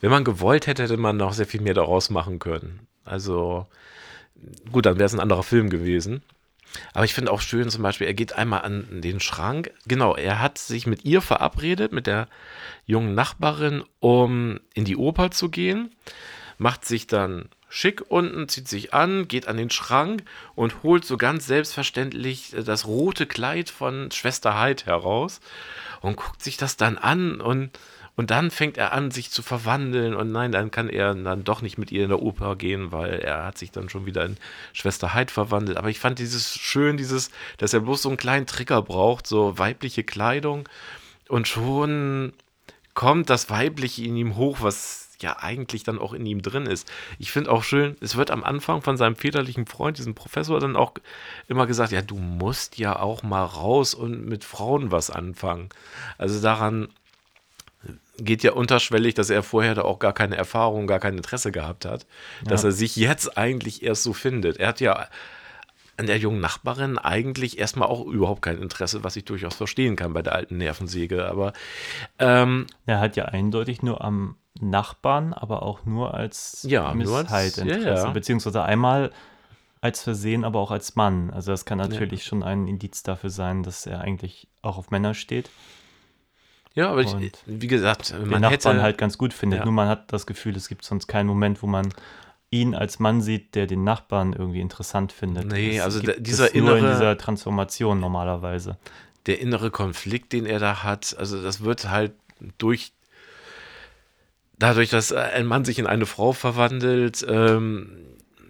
wenn man gewollt hätte, hätte man noch sehr viel mehr daraus machen können. Also, gut, dann wäre es ein anderer Film gewesen. Aber ich finde auch schön zum Beispiel, er geht einmal an den Schrank. Genau, er hat sich mit ihr verabredet, mit der jungen Nachbarin, um in die Oper zu gehen. Macht sich dann schick unten, zieht sich an, geht an den Schrank und holt so ganz selbstverständlich äh, das rote Kleid von Schwester Heid heraus und guckt sich das dann an und, und dann fängt er an, sich zu verwandeln und nein, dann kann er dann doch nicht mit ihr in der Oper gehen, weil er hat sich dann schon wieder in Schwester Heid verwandelt. Aber ich fand dieses schön, dieses, dass er bloß so einen kleinen Trigger braucht, so weibliche Kleidung und schon kommt das Weibliche in ihm hoch, was ja eigentlich dann auch in ihm drin ist. Ich finde auch schön, es wird am Anfang von seinem väterlichen Freund, diesem Professor, dann auch immer gesagt, ja, du musst ja auch mal raus und mit Frauen was anfangen. Also daran geht ja unterschwellig, dass er vorher da auch gar keine Erfahrung, gar kein Interesse gehabt hat, dass Ja. er sich jetzt eigentlich erst so findet. Er hat ja an der jungen Nachbarin eigentlich erstmal auch überhaupt kein Interesse, was ich durchaus verstehen kann bei der alten Nervensäge. Aber ähm, Er hat ja eindeutig nur am Nachbarn, aber auch nur als Ja, nur als- Missheit Interesse. ja. Beziehungsweise einmal als Versehen, aber auch als Mann. Also das kann natürlich schon ein Indiz dafür sein, dass er eigentlich auch auf Männer steht. Ja, aber ich, wie gesagt, Den man Nachbarn hätte halt ganz gut findet. Ja. Nur man hat das Gefühl, es gibt sonst keinen Moment, wo man ihn als Mann sieht, der den Nachbarn irgendwie interessant findet. Nee, Es also der- dieser es nur in innere- dieser Transformation normalerweise. der innere Konflikt, den er da hat, also das wird halt durch dadurch, dass ein Mann sich in eine Frau verwandelt, ähm,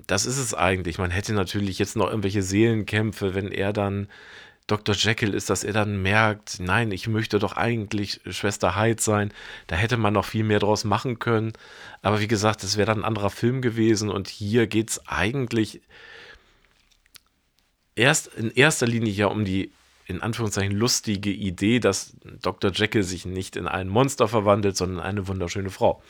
das ist es eigentlich. Man hätte natürlich jetzt noch irgendwelche Seelenkämpfe, wenn er dann Dr. Jekyll ist, dass er dann merkt, nein, ich möchte doch eigentlich Schwester Hyde sein. Da hätte man noch viel mehr draus machen können. Aber wie gesagt, es wäre dann ein anderer Film gewesen und hier geht es eigentlich erst in erster Linie ja um die in Anführungszeichen lustige Idee, dass Dr. Jekyll sich nicht in ein Monster verwandelt, sondern in eine wunderschöne Frau.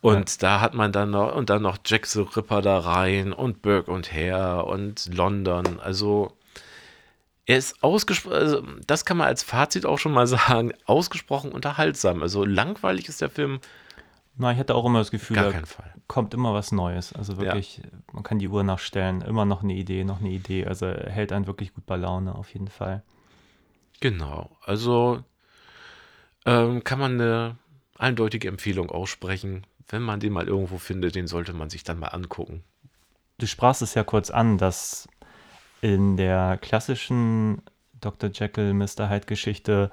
Und da hat man dann noch, und dann noch Jack the Ripper da rein und Burke und Hare und London. Also, er ist ausgesprochen, also das kann man als Fazit auch schon mal sagen, ausgesprochen unterhaltsam. Also, langweilig ist der Film Na, ich hatte auch immer das Gefühl, gar da Fall. kommt immer was Neues. Also wirklich, man kann die Uhr nachstellen, immer noch eine Idee, noch eine Idee. Also hält einen wirklich gut bei Laune, auf jeden Fall. Genau. Also, ähm, kann man eine eindeutige Empfehlung aussprechen. Wenn man den mal irgendwo findet, den sollte man sich dann mal angucken. Du sprachst es ja kurz an, dass in der klassischen Dr. Jekyll, Mr. Hyde Geschichte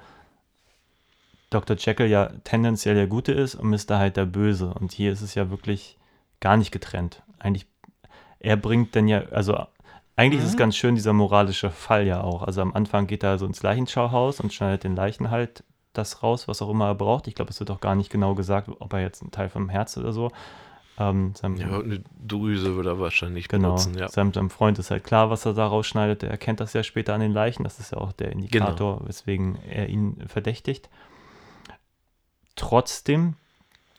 Dr. Jekyll ja tendenziell der Gute ist und Mr. Hyde der Böse. Und hier ist es ja wirklich gar nicht getrennt. Eigentlich, er bringt dann ja, also eigentlich ist es ganz schön, dieser moralische Fall ja auch. Also am Anfang geht er so ins Leichenschauhaus und schneidet den Leichen halt das raus, was auch immer er braucht. Ich glaube, es wird auch gar nicht genau gesagt, ob er jetzt einen Teil vom Herz oder so. Ähm, seinem, Ja, eine Drüse würde er wahrscheinlich Genau. benutzen, ja. Seinem, seinem Freund ist halt klar, was er da rausschneidet. Er erkennt das ja später an den Leichen. Das ist ja auch der Indikator, Genau. weswegen er ihn verdächtigt. Trotzdem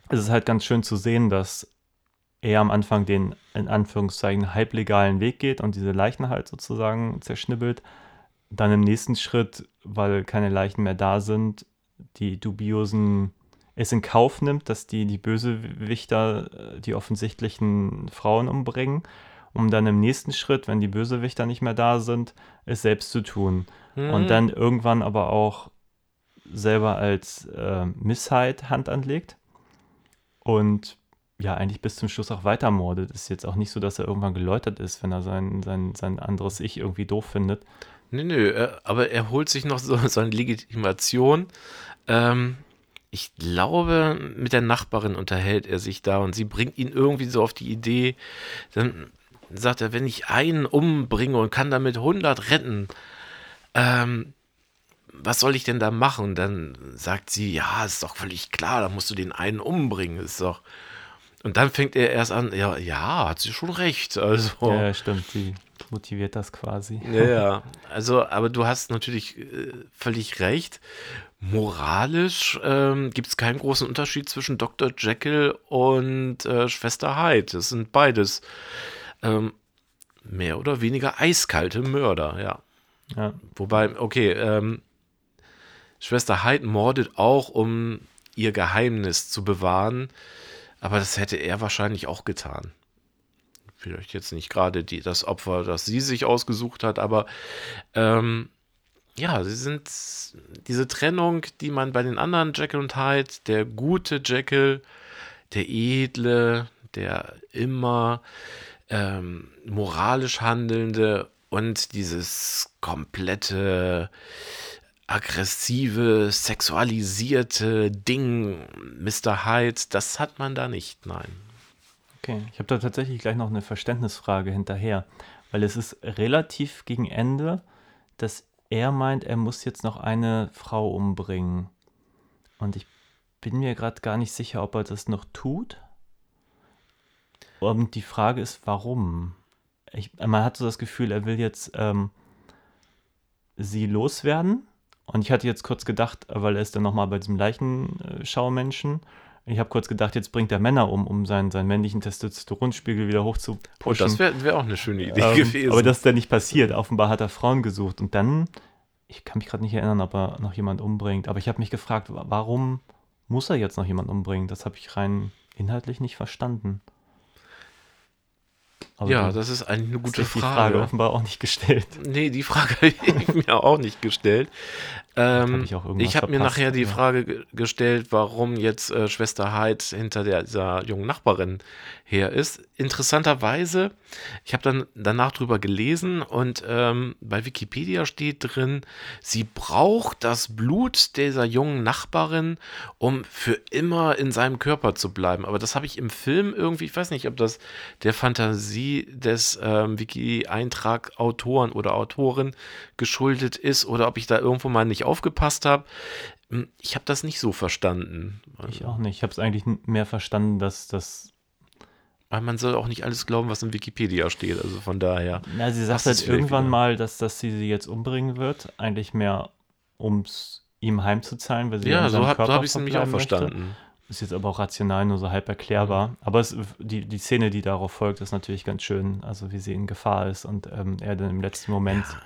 ist es halt ganz schön zu sehen, dass er am Anfang den in Anführungszeichen halblegalen Weg geht und diese Leichen halt sozusagen zerschnibbelt. Dann im nächsten Schritt, weil keine Leichen mehr da sind, die dubiosen es in Kauf nimmt, dass die, die Bösewichter äh, die offensichtlichen Frauen umbringen, um dann im nächsten Schritt, wenn die Bösewichter nicht mehr da sind, es selbst zu tun. Und dann irgendwann aber auch selber als äh, Missheit Hand anlegt und ja, eigentlich bis zum Schluss auch weitermordet. Ist jetzt auch nicht so, dass er irgendwann geläutert ist, wenn er sein, sein, sein anderes Ich irgendwie doof findet. Nee, nö, er, aber er holt sich noch so seine Legitimation. Ähm, ich glaube, mit der Nachbarin unterhält er sich da und sie bringt ihn irgendwie so auf die Idee, dann sagt er, wenn ich einen umbringe und kann damit 100 retten, ähm, was soll ich denn da machen? Dann sagt sie, ja, ist doch völlig klar, da musst du den einen umbringen, ist doch. Und dann fängt er erst an, ja, ja, hat sie schon recht. Also, Ja, stimmt, sie motiviert das quasi. ja. Also, aber du hast natürlich äh, völlig recht. Moralisch ähm, gibt es keinen großen Unterschied zwischen Dr. Jekyll und äh, Schwester Hyde. Das sind beides ähm, mehr oder weniger eiskalte Mörder, ja. Ja, Wobei, okay, ähm, Schwester Hyde mordet auch, um ihr Geheimnis zu bewahren, aber das hätte er wahrscheinlich auch getan. Vielleicht jetzt nicht gerade die, das Opfer, das sie sich ausgesucht hat, aber ähm, ja, sie sind diese Trennung, die man bei den anderen Jekyll und Hyde, der gute Jekyll, der edle, der immer ähm, moralisch handelnde und dieses komplette aggressive, sexualisierte Ding, Mr. Hyde, das hat man da nicht, nein. okay. Ich habe da tatsächlich gleich noch eine Verständnisfrage hinterher, weil es ist relativ gegen Ende, dass er meint, er muss jetzt noch eine Frau umbringen. Und ich bin mir gerade gar nicht sicher, ob er das noch tut. Und die Frage ist, warum? Ich, man hat so das Gefühl, er will jetzt ähm, sie loswerden. Und ich hatte jetzt kurz gedacht, weil er ist dann nochmal bei diesem Leichenschaumenschen. Ich habe kurz gedacht, jetzt bringt er Männer um, um seinen, seinen männlichen Testosteronspiegel wieder hoch zu pushen. das wäre wär auch eine schöne Idee Ähm, gewesen. Aber das ist dann nicht passiert. Offenbar hat er Frauen gesucht. Und dann, ich kann mich gerade nicht erinnern, ob er noch jemand umbringt. Aber ich habe mich gefragt, wa- warum muss er jetzt noch jemand umbringen? Das habe ich rein inhaltlich nicht verstanden. Aber ja, das ist eigentlich eine gute die Frage. Frage offenbar auch nicht gestellt. Nee, die Frage habe ich mir auch nicht gestellt. Ähm, ich ich habe mir nachher die ja. Frage ge- gestellt, warum jetzt äh, Schwester Hyde hinter der, dieser jungen Nachbarin her ist. Interessanterweise, ich habe dann danach drüber gelesen und ähm, bei Wikipedia steht drin, sie braucht das Blut dieser jungen Nachbarin, um für immer in seinem Körper zu bleiben. Aber das habe ich im Film irgendwie, ich weiß nicht, ob das der Fantasie des ähm, Wiki-Eintrag-Autoren oder Autorin geschuldet ist oder ob ich da irgendwo mal nicht aufgepasst habe. Hm, Ich habe das nicht so verstanden. Ich auch nicht. Ich habe es eigentlich mehr verstanden, dass das. Weil man soll auch nicht alles glauben, was in Wikipedia steht. Also von daher. Na, sie sagt halt irgendwann mal, dass, dass sie sie jetzt umbringen wird. Eigentlich mehr, um es ihm heimzuzahlen, weil sie Ja, so habe Körper hab ich es nämlich auch verbleiben möchte. verstanden. Ist jetzt aber auch rational nur so halb erklärbar. Aber es, die, die Szene, die darauf folgt, ist natürlich ganz schön. Also wie sie in Gefahr ist und ähm, er dann im letzten Moment ge-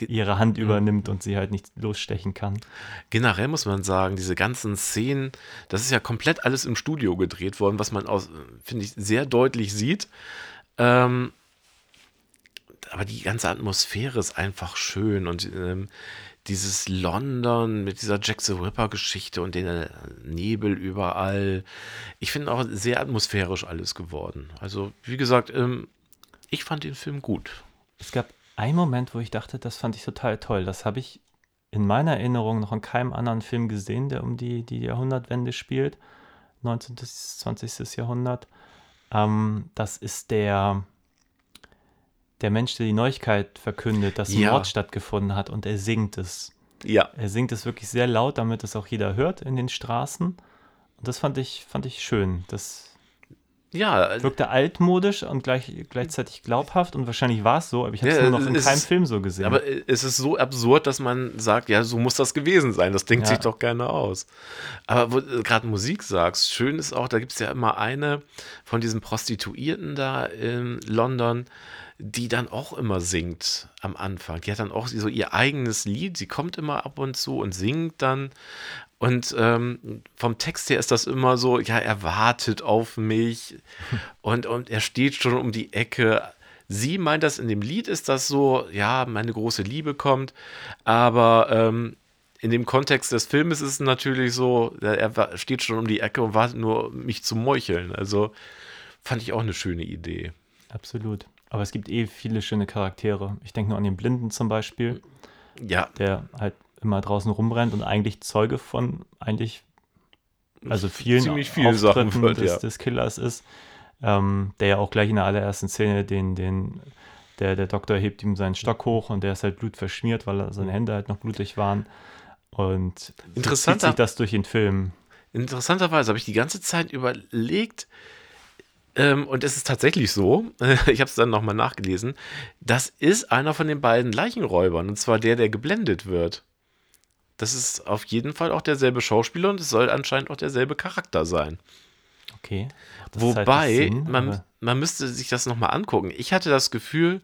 ihre Hand übernimmt und sie halt nicht losstechen kann. Generell muss man sagen, diese ganzen Szenen, das ist ja komplett alles im Studio gedreht worden, was man aus, finde ich, sehr deutlich sieht. Ähm, aber die ganze Atmosphäre ist einfach schön und ähm, dieses London mit dieser Jack the Ripper-Geschichte und den Nebel überall. Ich finde auch sehr atmosphärisch alles geworden. Also, wie gesagt, ähm, ich fand den Film gut. Es gab einen Moment, wo ich dachte, das fand ich total toll. Das habe ich in meiner Erinnerung noch in keinem anderen Film gesehen, der um die, die Jahrhundertwende spielt. 19. bis 20. Jahrhundert. Ähm, das ist der, der Mensch, der die Neuigkeit verkündet, dass ein Ja. Mord stattgefunden hat und er singt es. Ja. Er singt es wirklich sehr laut, damit es auch jeder hört in den Straßen. Und das fand ich, fand ich schön. Das Ja, wirkte altmodisch und gleich, gleichzeitig glaubhaft und wahrscheinlich war es so, aber ich habe es Ja, nur noch in keinem ist- Film so gesehen. Aber äh, es ist so absurd, dass man sagt, ja, so muss das gewesen sein. Das denkt Ja. sich doch keiner aus. Aber wo du gerade Musik sagst, schön ist auch, da gibt es ja immer eine von diesen Prostituierten da in London, die dann auch immer singt am Anfang. Die hat dann auch so ihr eigenes Lied. Sie kommt immer ab und zu und singt dann. Und ähm, vom Text her ist das immer so, ja, er wartet auf mich und, und er steht schon um die Ecke. Sie meint das in dem Lied, ist das so, ja, meine große Liebe kommt, aber ähm, in dem Kontext des Filmes ist es natürlich so, er steht schon um die Ecke und wartet nur, mich zu meucheln. Also fand ich auch eine schöne Idee. Absolut. Aber es gibt eh viele schöne Charaktere. Ich denke nur an den Blinden zum Beispiel, Ja, der halt immer draußen rumrennt und eigentlich Zeuge von eigentlich also vielen ziemlich viele Sachen Auftritten wird, des, ja. des Killers ist, ähm, der ja auch gleich in der allerersten Szene den, den, der, der Doktor hebt ihm seinen Stock hoch und der ist halt blutverschmiert, weil seine Hände halt noch blutig waren. Und so zieht Interessanter- sich das durch den Film. Interessanterweise habe ich die ganze Zeit überlegt, ähm, und es ist tatsächlich so, ich habe es dann nochmal nachgelesen, das ist einer von den beiden Leichenräubern, und zwar der, der geblendet wird. Das ist auf jeden Fall auch derselbe Schauspieler und es soll anscheinend auch derselbe Charakter sein. Okay. Zeitlich Wobei, Sinn, man, man müsste sich das nochmal angucken. Ich hatte das Gefühl,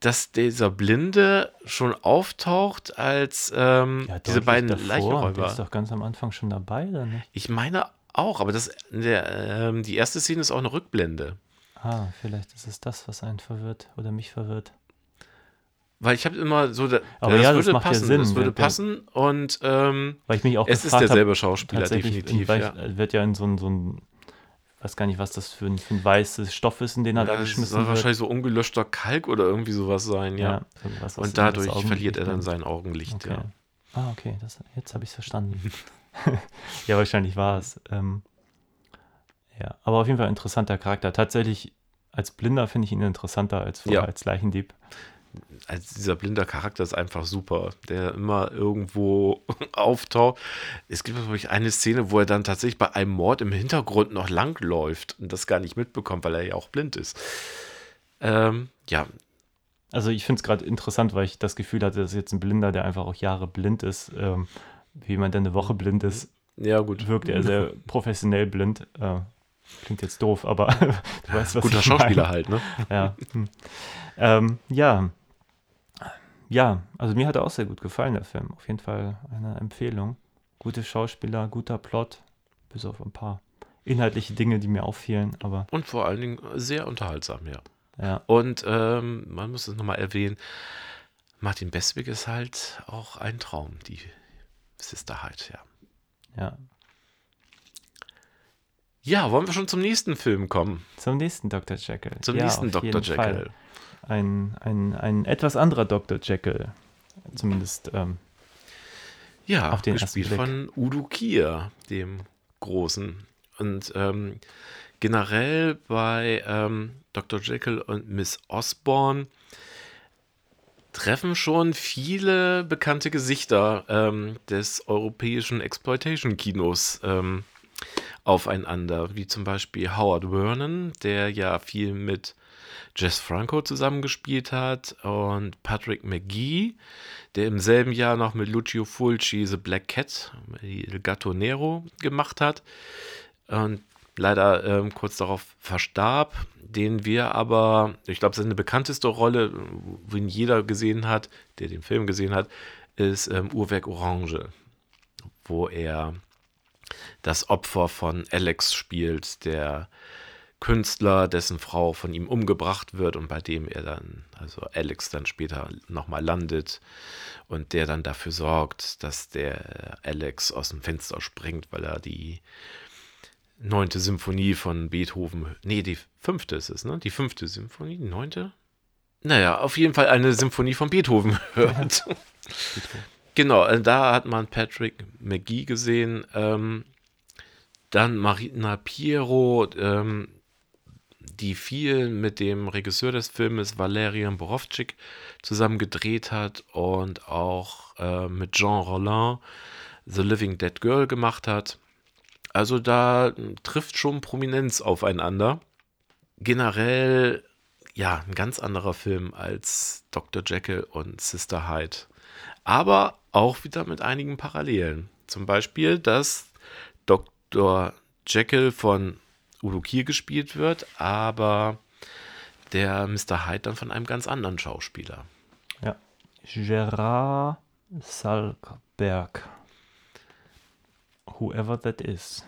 dass dieser Blinde schon auftaucht als ähm, ja, diese beiden davor. Der Leichenräuber. ist doch ganz am Anfang schon dabei, oder nicht? Ich meine auch, aber das, der, ähm, die erste Szene ist auch eine Rückblende. Ah, vielleicht ist es das, was einen verwirrt oder mich verwirrt. Weil ich habe immer so, da, Aber ja, das würde macht ja passen, Sinn, das würde wenn- passen und ähm, Weil ich mich auch es ist derselbe Schauspieler, definitiv. in, Ja. ja. wird ja in so ein, so ein, weiß gar nicht, was das für ein, für ein weißes Stoff ist, in den er da Das geschmissen soll wird. wahrscheinlich so ungelöschter Kalk oder irgendwie sowas sein, ja. was und das dadurch verliert er dann sein Augenlicht, Okay. ja. Ah, okay, das, jetzt habe ich es verstanden. ja, wahrscheinlich war es. Ähm, ja, aber auf jeden Fall ein interessanter Charakter. Tatsächlich, als Blinder finde ich ihn interessanter als vorher Ja. als Leichendieb. Also dieser blinder Charakter ist einfach super, der immer irgendwo auftaucht. Es gibt glaube ich eine Szene, wo er dann tatsächlich bei einem Mord im Hintergrund noch langläuft und das gar nicht mitbekommt, weil er ja auch blind ist. Ähm, ja, Also ich finde es gerade interessant, weil ich das Gefühl hatte, dass jetzt ein Blinder, der einfach auch Jahre blind ist, ähm, wie jemand, der eine Woche blind ist, ja gut. wirkt er sehr professionell blind. Äh, klingt jetzt doof, aber du weißt, was Guter ich Schauspieler meine. halt, ne? Ja. Hm. Ähm, ja. Ja, also mir hat er auch sehr gut gefallen, der Film. Auf jeden Fall eine Empfehlung. Gute Schauspieler, guter Plot, bis auf ein paar inhaltliche Dinge, die mir auffielen, aber Und vor allen Dingen sehr unterhaltsam, ja. ja. Und ähm, man muss es nochmal erwähnen, Martin Beswick ist halt auch ein Traum, die Sister Hyde, ja. ja. Ja, wollen wir schon zum nächsten Film kommen? Zum nächsten Dr. Jekyll. Zum ja, nächsten Dr. Jekyll. Fall. Ein, ein, ein etwas anderer Dr. Jekyll. Zumindest, ähm, Ja, Auf den gespielt Blick. von Udo Kier, dem Großen. Und ähm, generell bei ähm, Dr. Jekyll und Miss Osborne treffen schon viele bekannte Gesichter ähm, des europäischen Exploitation-Kinos ähm, aufeinander, wie zum Beispiel Howard Vernon, der ja viel mit Jess Franco zusammengespielt hat und Patrick McGee, der im selben Jahr noch mit Lucio Fulci The Black Cat, Il Gatto Nero gemacht hat. Und leider ähm, kurz darauf verstarb, den wir aber, ich glaube, seine bekannteste Rolle, wo ihn jeder gesehen hat, der den Film gesehen hat, ist ähm, Uhrwerk Orange, wo er das Opfer von Alex spielt, der Künstler, dessen Frau von ihm umgebracht wird und bei dem er dann, also Alex dann später nochmal landet und der dann dafür sorgt, dass der Alex aus dem Fenster springt, weil er die neunte Symphonie von Beethoven, nee, die fünfte ist es, ne? Die fünfte Symphonie, die neunte? Naja, auf jeden Fall eine Symphonie von Beethoven hört. genau, äh, da hat man Patrick McGee gesehen, ähm, dann Marina Piero, ähm, die viel mit dem Regisseur des Filmes Valerian Borowczyk zusammen gedreht hat und auch äh, mit Jean Rollin The Living Dead Girl gemacht hat. Also da äh, trifft schon Prominenz aufeinander. Generell, ja, ein ganz anderer Film als Dr. Jekyll und Sister Hyde. Aber auch wieder mit einigen Parallelen. Zum Beispiel, dass Dr. Jekyll von Udo Kier gespielt wird, aber der Mr. Hyde dann von einem ganz anderen Schauspieler. ja. Gerard Salkberg. Whoever that is.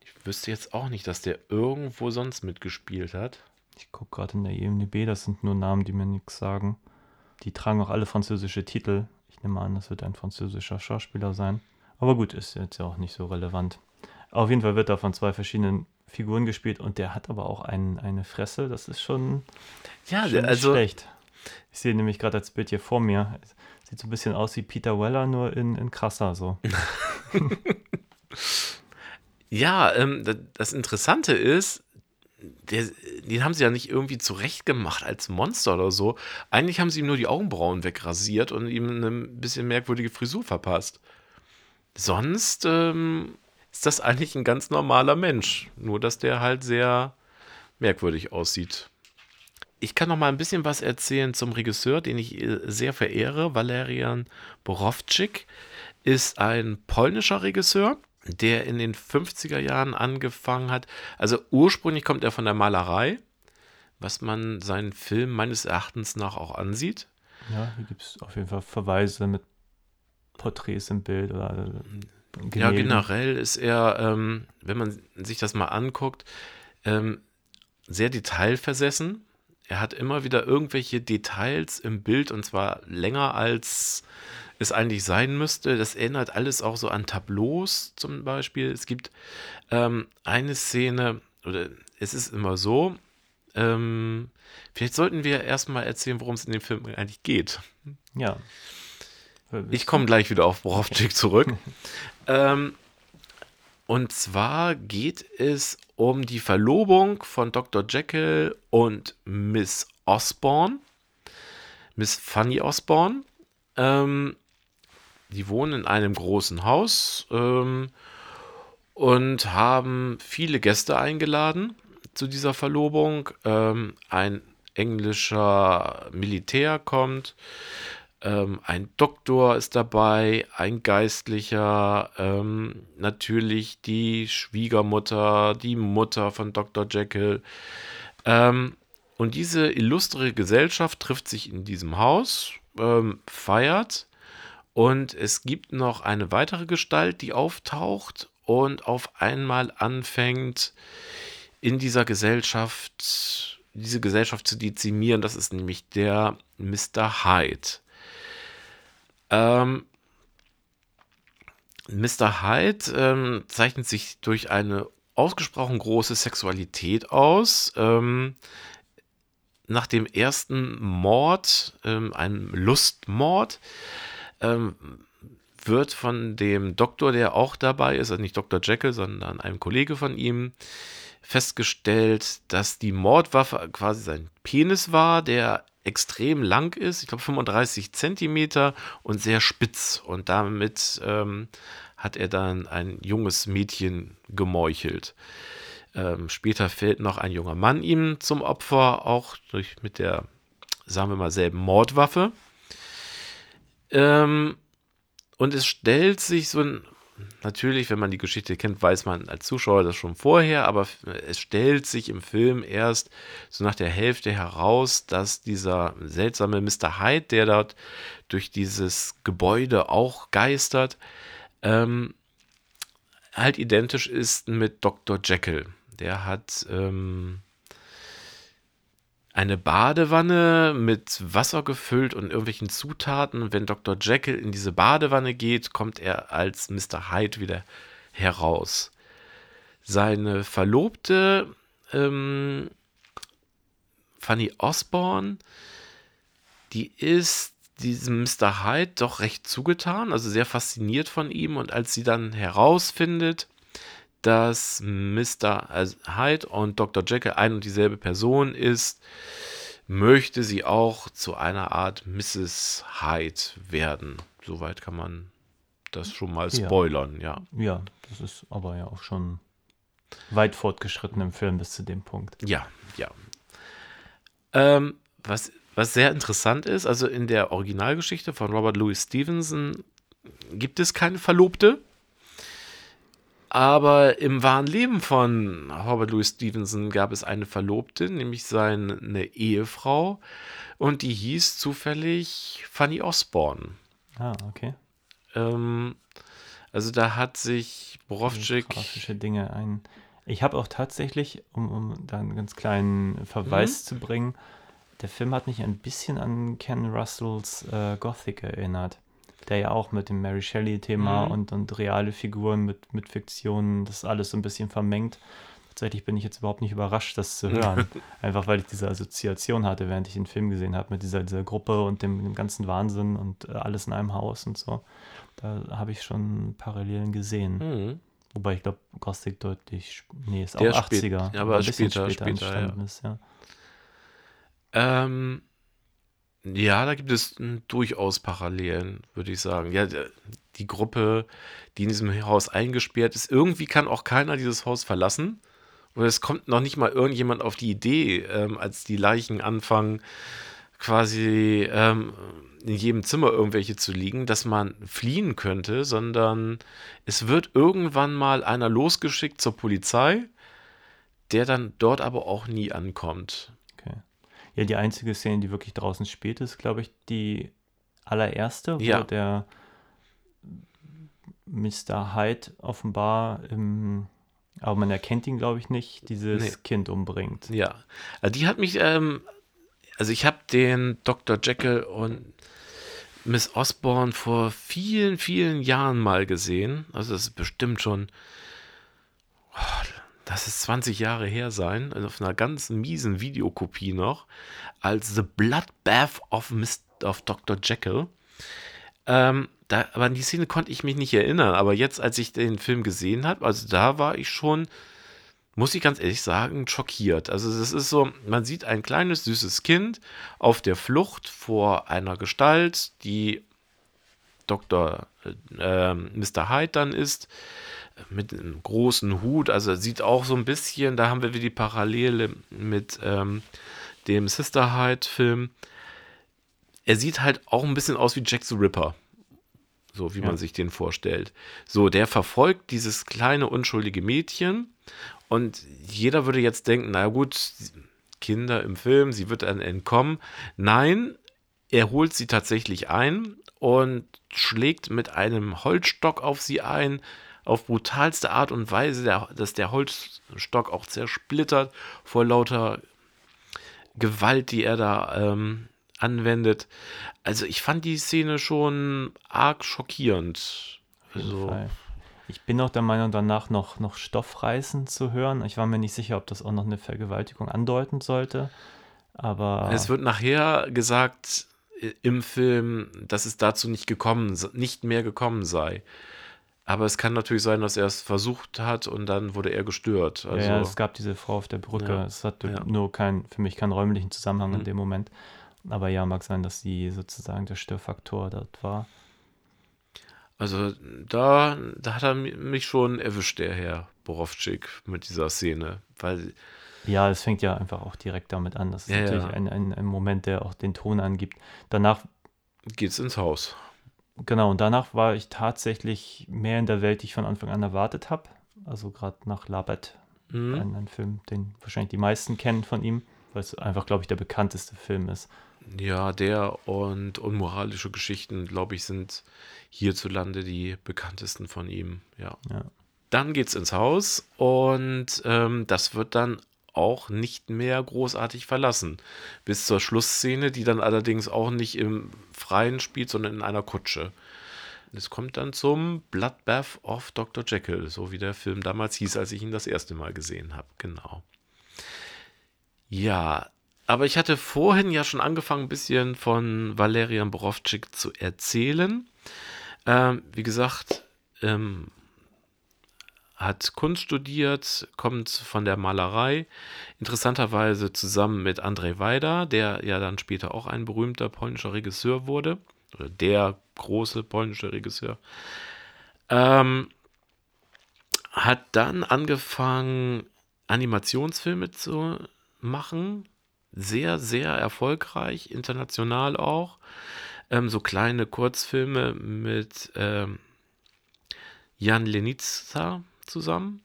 Ich wüsste jetzt auch nicht, dass der irgendwo sonst mitgespielt hat. Ich gucke gerade in der IMDb, das sind nur Namen, die mir nichts sagen. Die tragen auch alle französische Titel. Ich nehme an, das wird ein französischer Schauspieler sein. Aber gut, ist jetzt ja auch nicht so relevant. Auf jeden Fall wird er von zwei verschiedenen Figuren gespielt und der hat aber auch ein, eine Fresse, das ist schon, Ja, schon also schlecht. Ich sehe nämlich gerade das Bild hier vor mir. Sieht so ein bisschen aus wie Peter Weller, nur in, in krasser so. Ja, ähm, da- das Interessante ist, der, den haben sie ja nicht irgendwie zurechtgemacht als Monster oder so. Eigentlich haben sie ihm nur die Augenbrauen wegrasiert und ihm eine bisschen merkwürdige Frisur verpasst. Sonst ähm, ist das eigentlich ein ganz normaler Mensch. Nur, dass der halt sehr merkwürdig aussieht. Ich kann noch mal ein bisschen was erzählen zum Regisseur, den ich äh, sehr verehre. Valerian Borowczyk ist ein polnischer Regisseur, der in den 50er Jahren angefangen hat. Also ursprünglich kommt er von der Malerei, was man seinen Film meines Erachtens nach auch ansieht. Ja, hier gibt es auf jeden Fall Verweise mit Porträts im Bild oder äh, Ja, Gemälden. generell ist er, ähm, wenn man sich das mal anguckt, ähm, sehr detailversessen. Er hat immer wieder irgendwelche Details im Bild und zwar länger als es eigentlich sein müsste. Das erinnert alles auch so an Tableaus zum Beispiel. Es gibt ähm, eine Szene, oder es ist immer so, ähm, vielleicht sollten wir erstmal erzählen, worum es in dem Film eigentlich geht. Ja. Ich komme gleich wieder auf Borowczyk zurück. ähm, und zwar geht es um die Verlobung von Dr. Jekyll und Miss Osborne. Miss Fanny Osborne. Ähm, die wohnen in einem großen Haus ähm, und haben viele Gäste eingeladen zu dieser Verlobung. Ähm, ein englischer Militär kommt, ähm, ein Doktor ist dabei, ein Geistlicher, ähm, natürlich die Schwiegermutter, die Mutter von Dr. Jekyll. Ähm, und diese illustre Gesellschaft trifft sich in diesem Haus, ähm, feiert und es gibt noch eine weitere Gestalt, die auftaucht und auf einmal anfängt, in dieser Gesellschaft, diese Gesellschaft zu dezimieren. Das ist nämlich der Mr. Hyde. Ähm, Mr. Hyde ähm, zeichnet sich durch eine ausgesprochen große Sexualität aus. Ähm, nach dem ersten Mord, ähm, einem Lustmord, ähm, wird von dem Doktor, der auch dabei ist, also nicht Dr. Jekyll, sondern einem Kollege von ihm, festgestellt, dass die Mordwaffe quasi sein Penis war, der extrem lang ist, ich glaube 35 Zentimeter und sehr spitz. Und damit ähm, hat er dann ein junges Mädchen gemeuchelt. Ähm, später fällt noch ein junger Mann ihm zum Opfer, auch durch mit der, sagen wir mal, selben Mordwaffe. Ähm, und es stellt sich so ein, natürlich, wenn man die Geschichte kennt, weiß man als Zuschauer das schon vorher, aber es stellt sich im Film erst so nach der Hälfte heraus, dass dieser seltsame Mr. Hyde, der dort durch dieses Gebäude auch geistert, ähm, halt identisch ist mit Dr. Jekyll. Der hat ähm, eine Badewanne mit Wasser gefüllt und irgendwelchen Zutaten. Wenn Dr. Jekyll in diese Badewanne geht, kommt er als Mr. Hyde wieder heraus. Seine Verlobte ähm, Fanny Osborne, die ist diesem Mr. Hyde doch recht zugetan, also sehr fasziniert von ihm. Und als sie dann herausfindet, dass Mr. Hyde und Dr. Jekyll ein und dieselbe Person ist, möchte sie auch zu einer Art Mrs. Hyde werden. Soweit kann man das schon mal Ja. spoilern, ja. Ja, das ist aber ja auch schon weit fortgeschritten im Film bis zu dem Punkt. Ja, ja. Ähm, was, was sehr interessant ist, also in der Originalgeschichte von Robert Louis Stevenson gibt es keine Verlobte. Aber im wahren Leben von Robert Louis Stevenson gab es eine Verlobte, nämlich seine Ehefrau. Und die hieß zufällig Fanny Osborne. Ah, okay. Ähm, also da hat sich Borowczyk. Grafische Dinge ein. Ich habe auch tatsächlich, um, um da einen ganz kleinen Verweis zu bringen, der Film hat mich ein bisschen an Ken Russells äh, Gothic erinnert. Der ja auch mit dem Mary Shelley-Thema Mhm. und, und reale Figuren mit, mit Fiktionen, das alles so ein bisschen vermengt. Tatsächlich bin ich jetzt überhaupt nicht überrascht, das zu hören. Einfach weil ich diese Assoziation hatte, während ich den Film gesehen habe, mit dieser, dieser Gruppe und dem, dem ganzen Wahnsinn und äh, alles in einem Haus und so. Da habe ich schon Parallelen gesehen. Mhm. Wobei ich glaube, Gothic deutlich, nee, ist auch Der spät- 80er. aber ein bisschen später- später, entstanden ja. Ist, ja. Ähm, ja, da gibt es m, durchaus Parallelen, würde ich sagen. Ja, die Gruppe, die in diesem Haus eingesperrt ist, irgendwie kann auch keiner dieses Haus verlassen. Und es kommt noch nicht mal irgendjemand auf die Idee, ähm, als die Leichen anfangen, quasi ähm, in jedem Zimmer irgendwelche zu liegen, dass man fliehen könnte, sondern es wird irgendwann mal einer losgeschickt zur Polizei, der dann dort aber auch nie ankommt. Ja, die einzige Szene, die wirklich draußen spielt, ist, glaube ich, die allererste, wo Ja. der Mr. Hyde offenbar im, aber man erkennt ihn, glaube ich, nicht, dieses Nee. Kind umbringt. Ja, also die hat mich, ähm, also ich habe den Dr. Jekyll und Miss Osborne vor vielen, vielen Jahren mal gesehen. Also das ist bestimmt schon, oh, das ist 20 Jahre her sein, also auf einer ganz miesen Videokopie noch, als The Bloodbath of, Miss, of Dr. Jekyll. Ähm, da, aber an die Szene konnte ich mich nicht erinnern. Aber jetzt, als ich den Film gesehen habe, also da war ich schon, muss ich ganz ehrlich sagen, schockiert. Also es ist so, man sieht ein kleines, süßes Kind auf der Flucht vor einer Gestalt, die Dr. Äh, ähm, Mr. Hyde dann ist, mit einem großen Hut. Also sieht auch so ein bisschen, da haben wir wieder die Parallele mit ähm, dem Sister Hyde-Film. Er sieht halt auch ein bisschen aus wie Jack the Ripper. So wie Ja. man sich den vorstellt. So, der verfolgt dieses kleine, unschuldige Mädchen und jeder würde jetzt denken, na gut, Kinder im Film, sie wird dann entkommen. Nein, er holt sie tatsächlich ein und schlägt mit einem Holzstock auf sie ein, auf brutalste Art und Weise, der, dass der Holzstock auch zersplittert vor lauter Gewalt, die er da ähm, anwendet. Also ich fand die Szene schon arg schockierend. Also. Ich bin auch der Meinung, danach noch, noch Stoffreißen zu hören. Ich war mir nicht sicher, ob das auch noch eine Vergewaltigung andeuten sollte. Aber Es wird nachher gesagt äh, im Film, dass es dazu nicht gekommen, nicht mehr gekommen sei. Aber es kann natürlich sein, dass er es versucht hat und dann wurde er gestört. Also, ja, es gab diese Frau auf der Brücke. Ja. Es hat Ja. nur kein, für mich keinen räumlichen Zusammenhang in Mhm. dem Moment. Aber ja, mag sein, dass sie sozusagen der Störfaktor dort war. also da, da hat er mi- mich schon erwischt, der Herr Borowczyk, mit dieser Szene. Weil, Ja, es fängt ja einfach auch direkt damit an. Das ist Ja, natürlich. Ein, ein, ein Moment, der auch den Ton angibt. Danach, geht's ins Haus. Genau, und danach war ich tatsächlich mehr in der Welt, die ich von Anfang an erwartet habe. Also gerade nach Labet, Mhm. ein, ein Film, den wahrscheinlich die meisten kennen von ihm, weil es einfach, glaube ich, der bekannteste Film ist. Ja, der und unmoralische Geschichten, glaube ich, sind hierzulande die bekanntesten von ihm. Ja. Ja. Dann geht's ins Haus und ähm, das wird dann auch nicht mehr großartig verlassen. Bis zur Schlussszene, die dann allerdings auch nicht im Freien spielt, sondern in einer Kutsche. Es kommt dann zum Bloodbath of Dr. Jekyll, so wie der Film damals hieß, als ich ihn das erste Mal gesehen habe. Genau. Ja, aber ich hatte vorhin ja schon angefangen, ein bisschen von Valerian Borowczyk zu erzählen. Ähm, wie gesagt, ähm, hat Kunst studiert, kommt von der Malerei, interessanterweise zusammen mit Andrzej Wajda, der ja dann später auch ein berühmter polnischer Regisseur wurde, oder der große polnische Regisseur. Ähm, hat dann angefangen, Animationsfilme zu machen, sehr, sehr erfolgreich, international auch. Ähm, so kleine Kurzfilme mit ähm, Jan Lenica zusammen.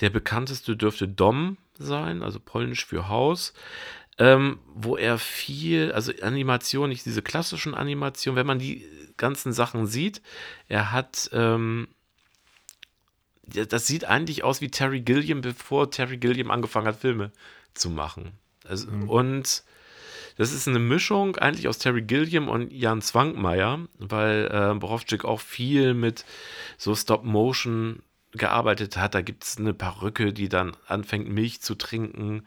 Der bekannteste dürfte Dom sein, also polnisch für Haus, ähm, wo er viel, also Animation, nicht diese klassischen Animationen, wenn man die ganzen Sachen sieht, er hat, ähm, das sieht eigentlich aus wie Terry Gilliam, bevor Terry Gilliam angefangen hat, Filme zu machen. Also, Und das ist eine Mischung eigentlich aus Terry Gilliam und Jan Zwankmeier, weil äh, Borowczyk auch viel mit so Stop-Motion gearbeitet hat. Da gibt es eine Perücke, die dann anfängt, Milch zu trinken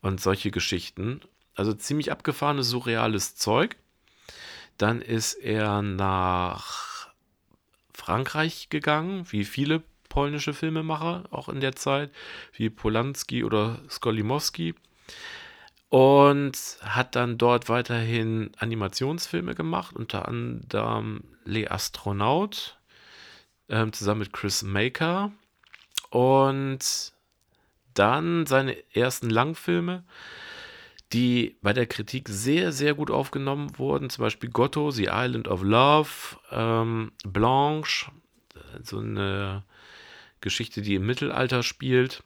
und solche Geschichten. Also ziemlich abgefahrenes, surreales Zeug. Dann ist er nach Frankreich gegangen, wie viele polnische Filmemacher, auch in der Zeit, wie Polanski oder Skolimowski. Und hat dann dort weiterhin Animationsfilme gemacht, unter anderem Le Astronaut, ähm, zusammen mit Chris Maker. Und dann seine ersten Langfilme, die bei der Kritik sehr, sehr gut aufgenommen wurden. Zum Beispiel Gotto, The Island of Love, ähm, Blanche, so eine Geschichte, die im Mittelalter spielt.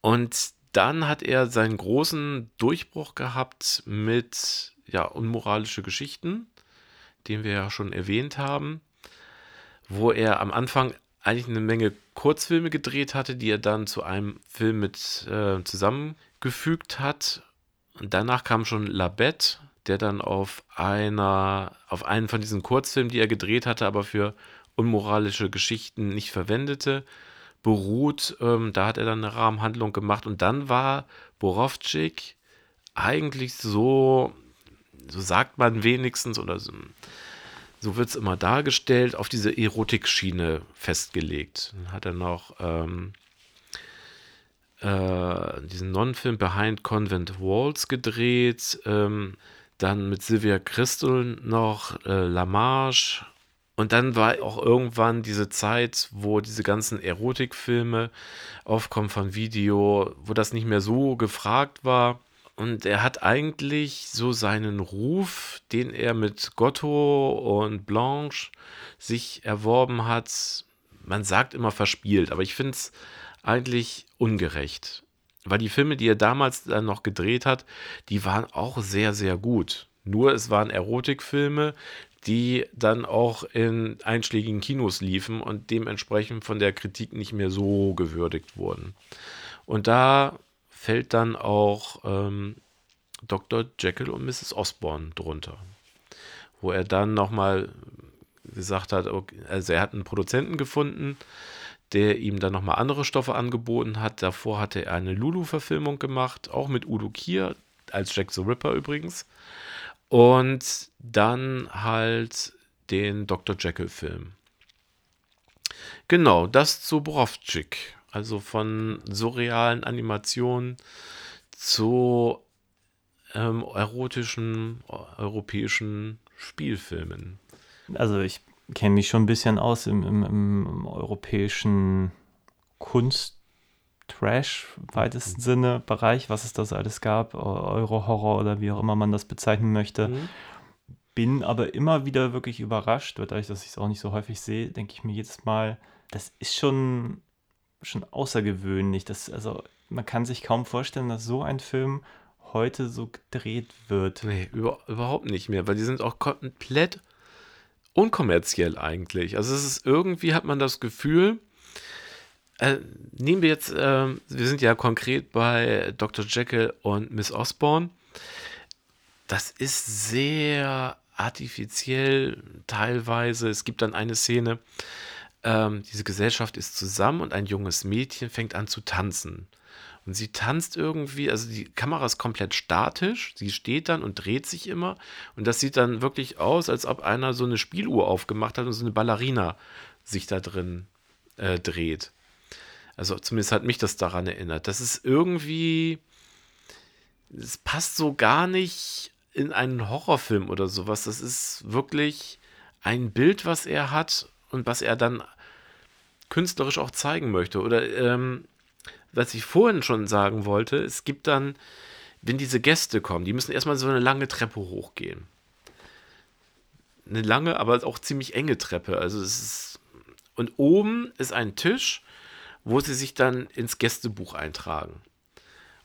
Und dann hat er seinen großen Durchbruch gehabt mit ja, unmoralische Geschichten, den wir ja schon erwähnt haben, wo er am Anfang eigentlich eine Menge Kurzfilme gedreht hatte, die er dann zu einem Film mit äh, zusammengefügt hat. Und danach kam schon Labette, der dann auf einer, auf einen von diesen Kurzfilmen, die er gedreht hatte, aber für unmoralische Geschichten nicht verwendete, beruht. Ähm, da hat er dann eine Rahmenhandlung gemacht und dann war Borowczyk eigentlich so, so sagt man wenigstens oder so, so wird es immer dargestellt, auf diese Erotikschiene festgelegt. Dann hat er noch ähm, äh, diesen Non-Film Behind Convent Walls gedreht, ähm, dann mit Sylvia Christel noch äh, La Marche und dann war auch irgendwann diese Zeit, wo diese ganzen Erotikfilme aufkommen von Video, wo das nicht mehr so gefragt war. Und er hat eigentlich so seinen Ruf, den er mit Gotto und Blanche sich erworben hat, man sagt immer verspielt, aber ich finde es eigentlich ungerecht. Weil die Filme, die er damals dann noch gedreht hat, die waren auch sehr, sehr gut. Nur es waren Erotikfilme, die dann auch in einschlägigen Kinos liefen und dementsprechend von der Kritik nicht mehr so gewürdigt wurden. Und da fällt dann auch ähm, Dr. Jekyll und Mrs. Osborne drunter, wo er dann nochmal gesagt hat, okay, also er hat einen Produzenten gefunden, der ihm dann nochmal andere Stoffe angeboten hat. Davor hatte er eine Lulu-Verfilmung gemacht, auch mit Udo Kier, als Jack the Ripper übrigens. Und dann halt den Dr. Jekyll-Film. Genau, das zu Borowczyk. Also von surrealen Animationen zu ähm, erotischen europäischen Spielfilmen. Also ich kenne mich schon ein bisschen aus im, im, im europäischen Kunst- Trash weitesten Sinne Bereich, was es da so alles gab, Euro-Horror oder wie auch immer man das bezeichnen möchte. Mhm. Bin aber immer wieder wirklich überrascht, dadurch, dass ich es auch nicht so häufig sehe, denke ich mir jedes Mal, das ist schon, schon außergewöhnlich. Das, also man kann sich kaum vorstellen, dass so ein Film heute so gedreht wird. Nee, über, überhaupt nicht mehr, weil die sind auch komplett unkommerziell eigentlich. Also es ist irgendwie, hat man das Gefühl, äh, nehmen wir jetzt, äh, wir sind ja konkret bei Dr. Jekyll und Miss Osborne. Das ist sehr artifiziell teilweise. Es gibt dann eine Szene, ähm, diese Gesellschaft ist zusammen und ein junges Mädchen fängt an zu tanzen. Und sie tanzt irgendwie, also die Kamera ist komplett statisch, sie steht dann und dreht sich immer. Und das sieht dann wirklich aus, als ob einer so eine Spieluhr aufgemacht hat und so eine Ballerina sich da drin äh, dreht. Also zumindest hat mich das daran erinnert. Das ist irgendwie, es passt so gar nicht in einen Horrorfilm oder sowas. Das ist wirklich ein Bild, was er hat und was er dann künstlerisch auch zeigen möchte. Oder ähm, was ich vorhin schon sagen wollte, es gibt dann, wenn diese Gäste kommen, die müssen erstmal so eine lange Treppe hochgehen. Eine lange, aber auch ziemlich enge Treppe. Also es ist. Und oben ist ein Tisch wo sie sich dann ins Gästebuch eintragen.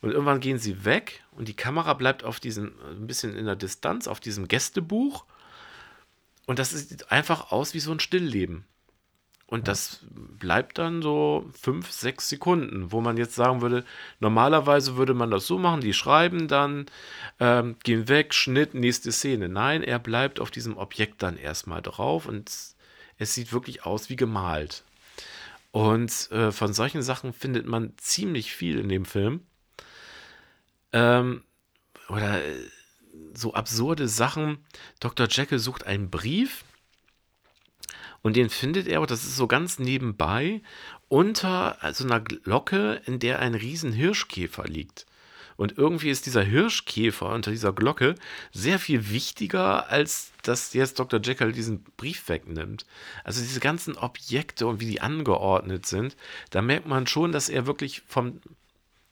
Und irgendwann gehen sie weg und die Kamera bleibt auf diesem, ein bisschen in der Distanz, auf diesem Gästebuch. Und das sieht einfach aus wie so ein Stillleben. Und das bleibt dann so fünf, sechs Sekunden, wo man jetzt sagen würde, normalerweise würde man das so machen, die schreiben dann, ähm, gehen weg, Schnitt, nächste Szene. Nein, er bleibt auf diesem Objekt dann erstmal drauf und es sieht wirklich aus wie gemalt. Und äh, von solchen Sachen findet man ziemlich viel in dem Film. Ähm, oder äh, so absurde Sachen. Dr. Jekyll sucht einen Brief Und den findet er, das ist so ganz nebenbei, unter so einer Glocke, in der ein riesen Hirschkäfer liegt. Und irgendwie ist dieser Hirschkäfer unter dieser Glocke sehr viel wichtiger, als dass jetzt Dr. Jekyll diesen Brief wegnimmt. Also diese ganzen Objekte und wie die angeordnet sind, da merkt man schon, dass er wirklich vom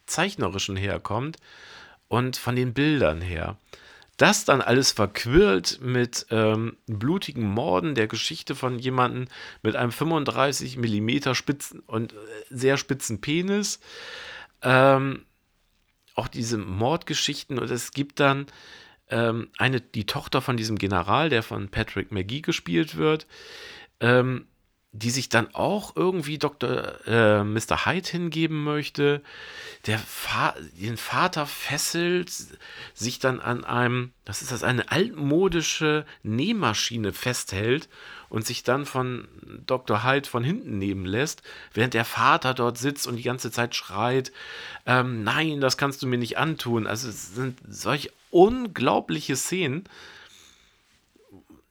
Zeichnerischen herkommt und von den Bildern her. Das dann alles verquirlt mit ähm, blutigen Morden der Geschichte von jemandem mit einem 35 mm spitzen und äh, sehr spitzen Penis. Ähm, auch diese Mordgeschichten und es gibt dann ähm, eine, die Tochter von diesem General, der von Patrick McGee gespielt wird, ähm, die sich dann auch irgendwie Dr. Äh, Mr. Hyde hingeben möchte. Der Fa den Vater fesselt sich dann an einem, das ist das, eine altmodische Nähmaschine festhält und sich dann von Dr. Hyde von hinten nehmen lässt, während der Vater dort sitzt und die ganze Zeit schreit, ähm, nein, das kannst du mir nicht antun. Also es sind solch unglaubliche Szenen,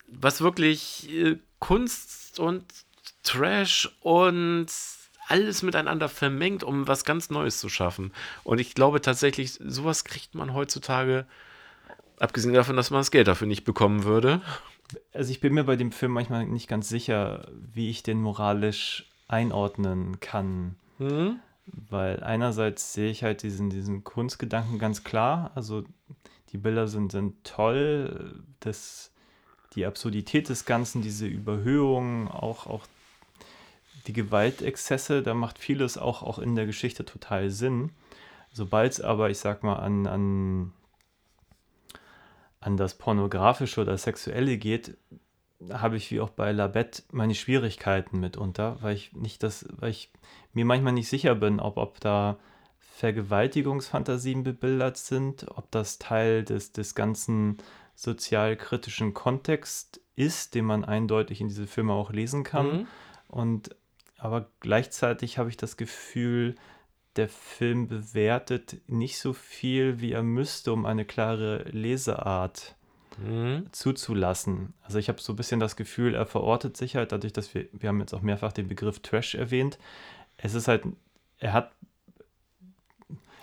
was wirklich äh, Kunst und Trash und alles miteinander vermengt, um was ganz Neues zu schaffen. Und ich glaube tatsächlich, sowas kriegt man heutzutage, abgesehen davon, dass man das Geld dafür nicht bekommen würde. Also ich bin mir bei dem Film manchmal nicht ganz sicher, wie ich den moralisch einordnen kann. Mhm. Weil einerseits sehe ich halt diesen, diesen Kunstgedanken ganz klar. Also die Bilder sind, sind toll. Das, die Absurdität des Ganzen, diese Überhöhung, auch, auch die Gewaltexzesse, da macht vieles auch, auch in der Geschichte total Sinn. Sobald es aber, ich sag mal, an, an, an das Pornografische oder Sexuelle geht, habe ich wie auch bei Labette meine Schwierigkeiten mitunter, weil ich nicht das, weil ich mir manchmal nicht sicher bin, ob, ob da Vergewaltigungsfantasien bebildert sind, ob das Teil des, des ganzen sozialkritischen Kontexts ist, den man eindeutig in diese Filme auch lesen kann. Mhm. Und aber gleichzeitig habe ich das Gefühl, der Film bewertet nicht so viel, wie er müsste, um eine klare Leseart mhm. zuzulassen. Also ich habe so ein bisschen das Gefühl, er verortet sich halt dadurch, dass wir, wir haben jetzt auch mehrfach den Begriff Trash erwähnt. Es ist halt, er hat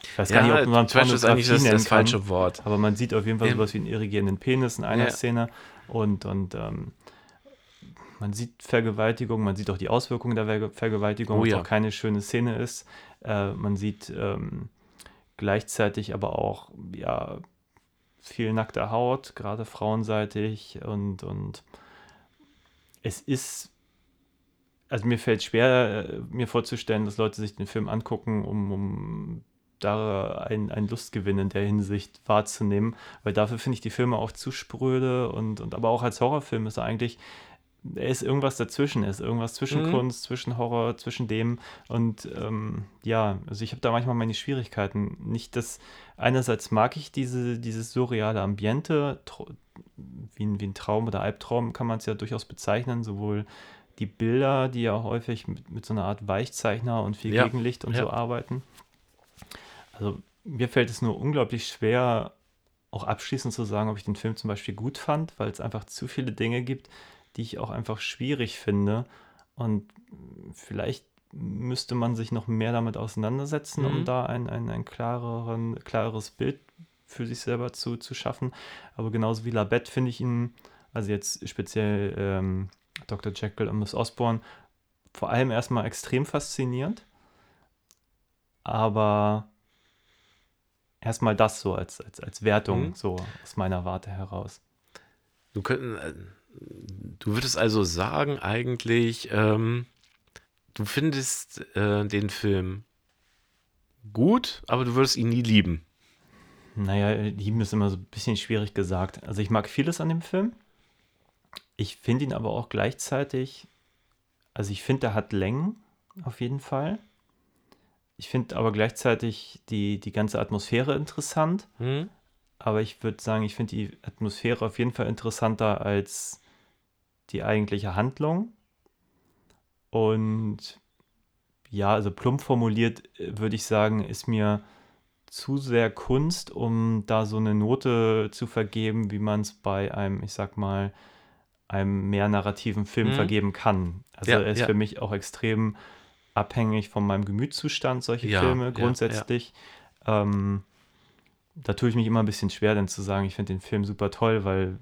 ich weiß gar ja, nicht, ob man Trash ist eigentlich das, das falsche Wort. Aber man sieht auf jeden Fall sowas wie einen irrigierenden Penis in einer ja. Szene und, und ähm, man sieht Vergewaltigung, man sieht auch die Auswirkungen der Vergewaltigung, oh, ja. was auch keine schöne Szene ist. Äh, man sieht ähm, gleichzeitig aber auch ja, viel nackte Haut, gerade frauenseitig und, und es ist, also mir fällt schwer, äh, mir vorzustellen, dass Leute sich den Film angucken, um, um da einen, einen Lustgewinn in der Hinsicht wahrzunehmen, weil dafür finde ich die Filme auch zu spröde und, und aber auch als Horrorfilm ist er eigentlich er ist irgendwas dazwischen, er ist irgendwas zwischen mhm. Kunst, zwischen Horror, zwischen dem. Und ähm, ja, also ich habe da manchmal meine Schwierigkeiten. Nicht, dass einerseits mag ich diese, dieses surreale Ambiente, wie ein, wie ein Traum oder Albtraum kann man es ja durchaus bezeichnen, sowohl die Bilder, die ja häufig mit, mit so einer Art Weichzeichner und viel ja. Gegenlicht und ja. so arbeiten. Also mir fällt es nur unglaublich schwer, auch abschließend zu sagen, ob ich den Film zum Beispiel gut fand, weil es einfach zu viele Dinge gibt, die ich auch einfach schwierig finde. Und vielleicht müsste man sich noch mehr damit auseinandersetzen, mhm. um da ein, ein, ein klareren, klareres Bild für sich selber zu, zu schaffen. Aber genauso wie Labette finde ich ihn, also jetzt speziell ähm, Dr. Jekyll und Miss Osborne, vor allem erstmal extrem faszinierend. Aber erstmal das so als, als, als Wertung, mhm. so aus meiner Warte heraus. Du könntest, äh, Du würdest also sagen, eigentlich, ähm, du findest äh, den Film gut, aber du würdest ihn nie lieben. Naja, lieben ist immer so ein bisschen schwierig gesagt. Also ich mag vieles an dem Film. Ich finde ihn aber auch gleichzeitig, also ich finde, er hat Längen, auf jeden Fall. Ich finde aber gleichzeitig die, die ganze Atmosphäre interessant. Mhm. Aber ich würde sagen, ich finde die Atmosphäre auf jeden Fall interessanter als die eigentliche Handlung. Und ja, also plump formuliert äh, würde ich sagen, ist mir zu sehr Kunst, um da so eine Note zu vergeben, wie man es bei einem, ich sag mal, einem mehr narrativen Film Mhm. vergeben kann. Also Ja, er ist ja. für mich auch extrem abhängig von meinem Gemütszustand, solche Ja, Filme grundsätzlich. Ähm, da tue ich mich immer ein bisschen schwer, dann zu sagen, ich finde den Film super toll, weil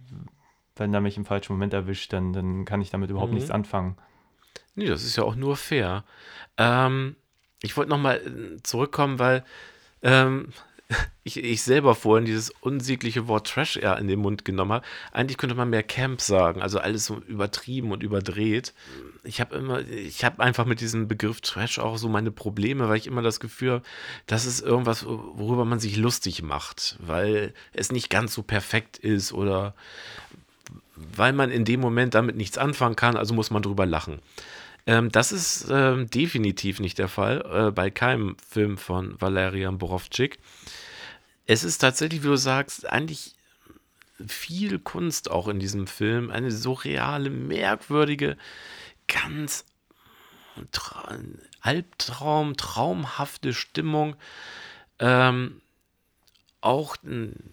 wenn er mich im falschen Moment erwischt, dann, dann kann ich damit überhaupt Mhm. nichts anfangen. Nee, das ist ja auch nur fair. Ähm, ich wollte nochmal zurückkommen, weil ähm, ich, ich selber vorhin dieses unsägliche Wort Trash eher in den Mund genommen habe. Eigentlich könnte man mehr Camp sagen, also alles so übertrieben und überdreht. Ich habe immer, ich habe einfach mit diesem Begriff Trash auch so meine Probleme, weil ich immer das Gefühl habe, das ist irgendwas, worüber man sich lustig macht, weil es nicht ganz so perfekt ist oder weil man in dem Moment damit nichts anfangen kann, also muss man drüber lachen. Ähm, das ist ähm, definitiv nicht der Fall äh, bei keinem Film von Valerian Borowczyk. Es ist tatsächlich, wie du sagst, eigentlich viel Kunst auch in diesem Film. Eine so reale, merkwürdige, ganz tra Albtraum, traumhafte Stimmung. Ähm, auch n-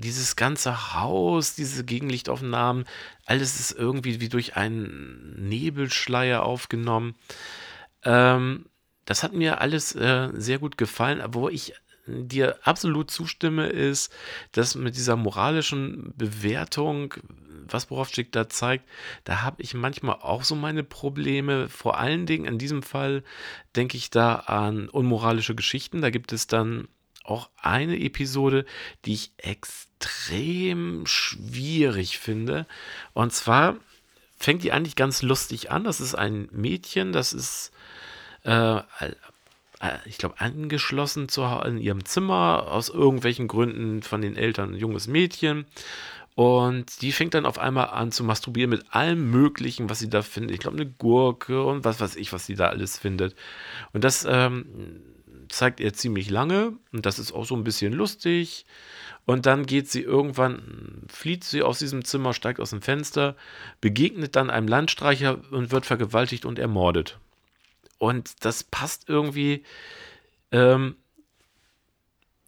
dieses ganze Haus, diese Gegenlichtaufnahmen, alles ist irgendwie wie durch einen Nebelschleier aufgenommen. Ähm, das hat mir alles äh, sehr gut gefallen, wo ich dir absolut zustimme, ist, dass mit dieser moralischen Bewertung, was Borowczyk da zeigt, da habe ich manchmal auch so meine Probleme. Vor allen Dingen in diesem Fall denke ich da an unmoralische Geschichten. Da gibt es dann auch eine Episode, die ich extrem schwierig finde. Und zwar fängt die eigentlich ganz lustig an. Das ist ein Mädchen, das ist, äh, äh, ich glaube, angeschlossen zu, in ihrem Zimmer, aus irgendwelchen Gründen von den Eltern ein junges Mädchen. Und die fängt dann auf einmal an zu masturbieren mit allem Möglichen, was sie da findet. Ich glaube, eine Gurke und was weiß ich, was sie da alles findet. Und das ähm, zeigt er ziemlich lange. Und das ist auch so ein bisschen lustig. Und dann geht sie irgendwann, flieht sie aus diesem Zimmer, steigt aus dem Fenster, begegnet dann einem Landstreicher und wird vergewaltigt und ermordet. Und das passt irgendwie. Ähm,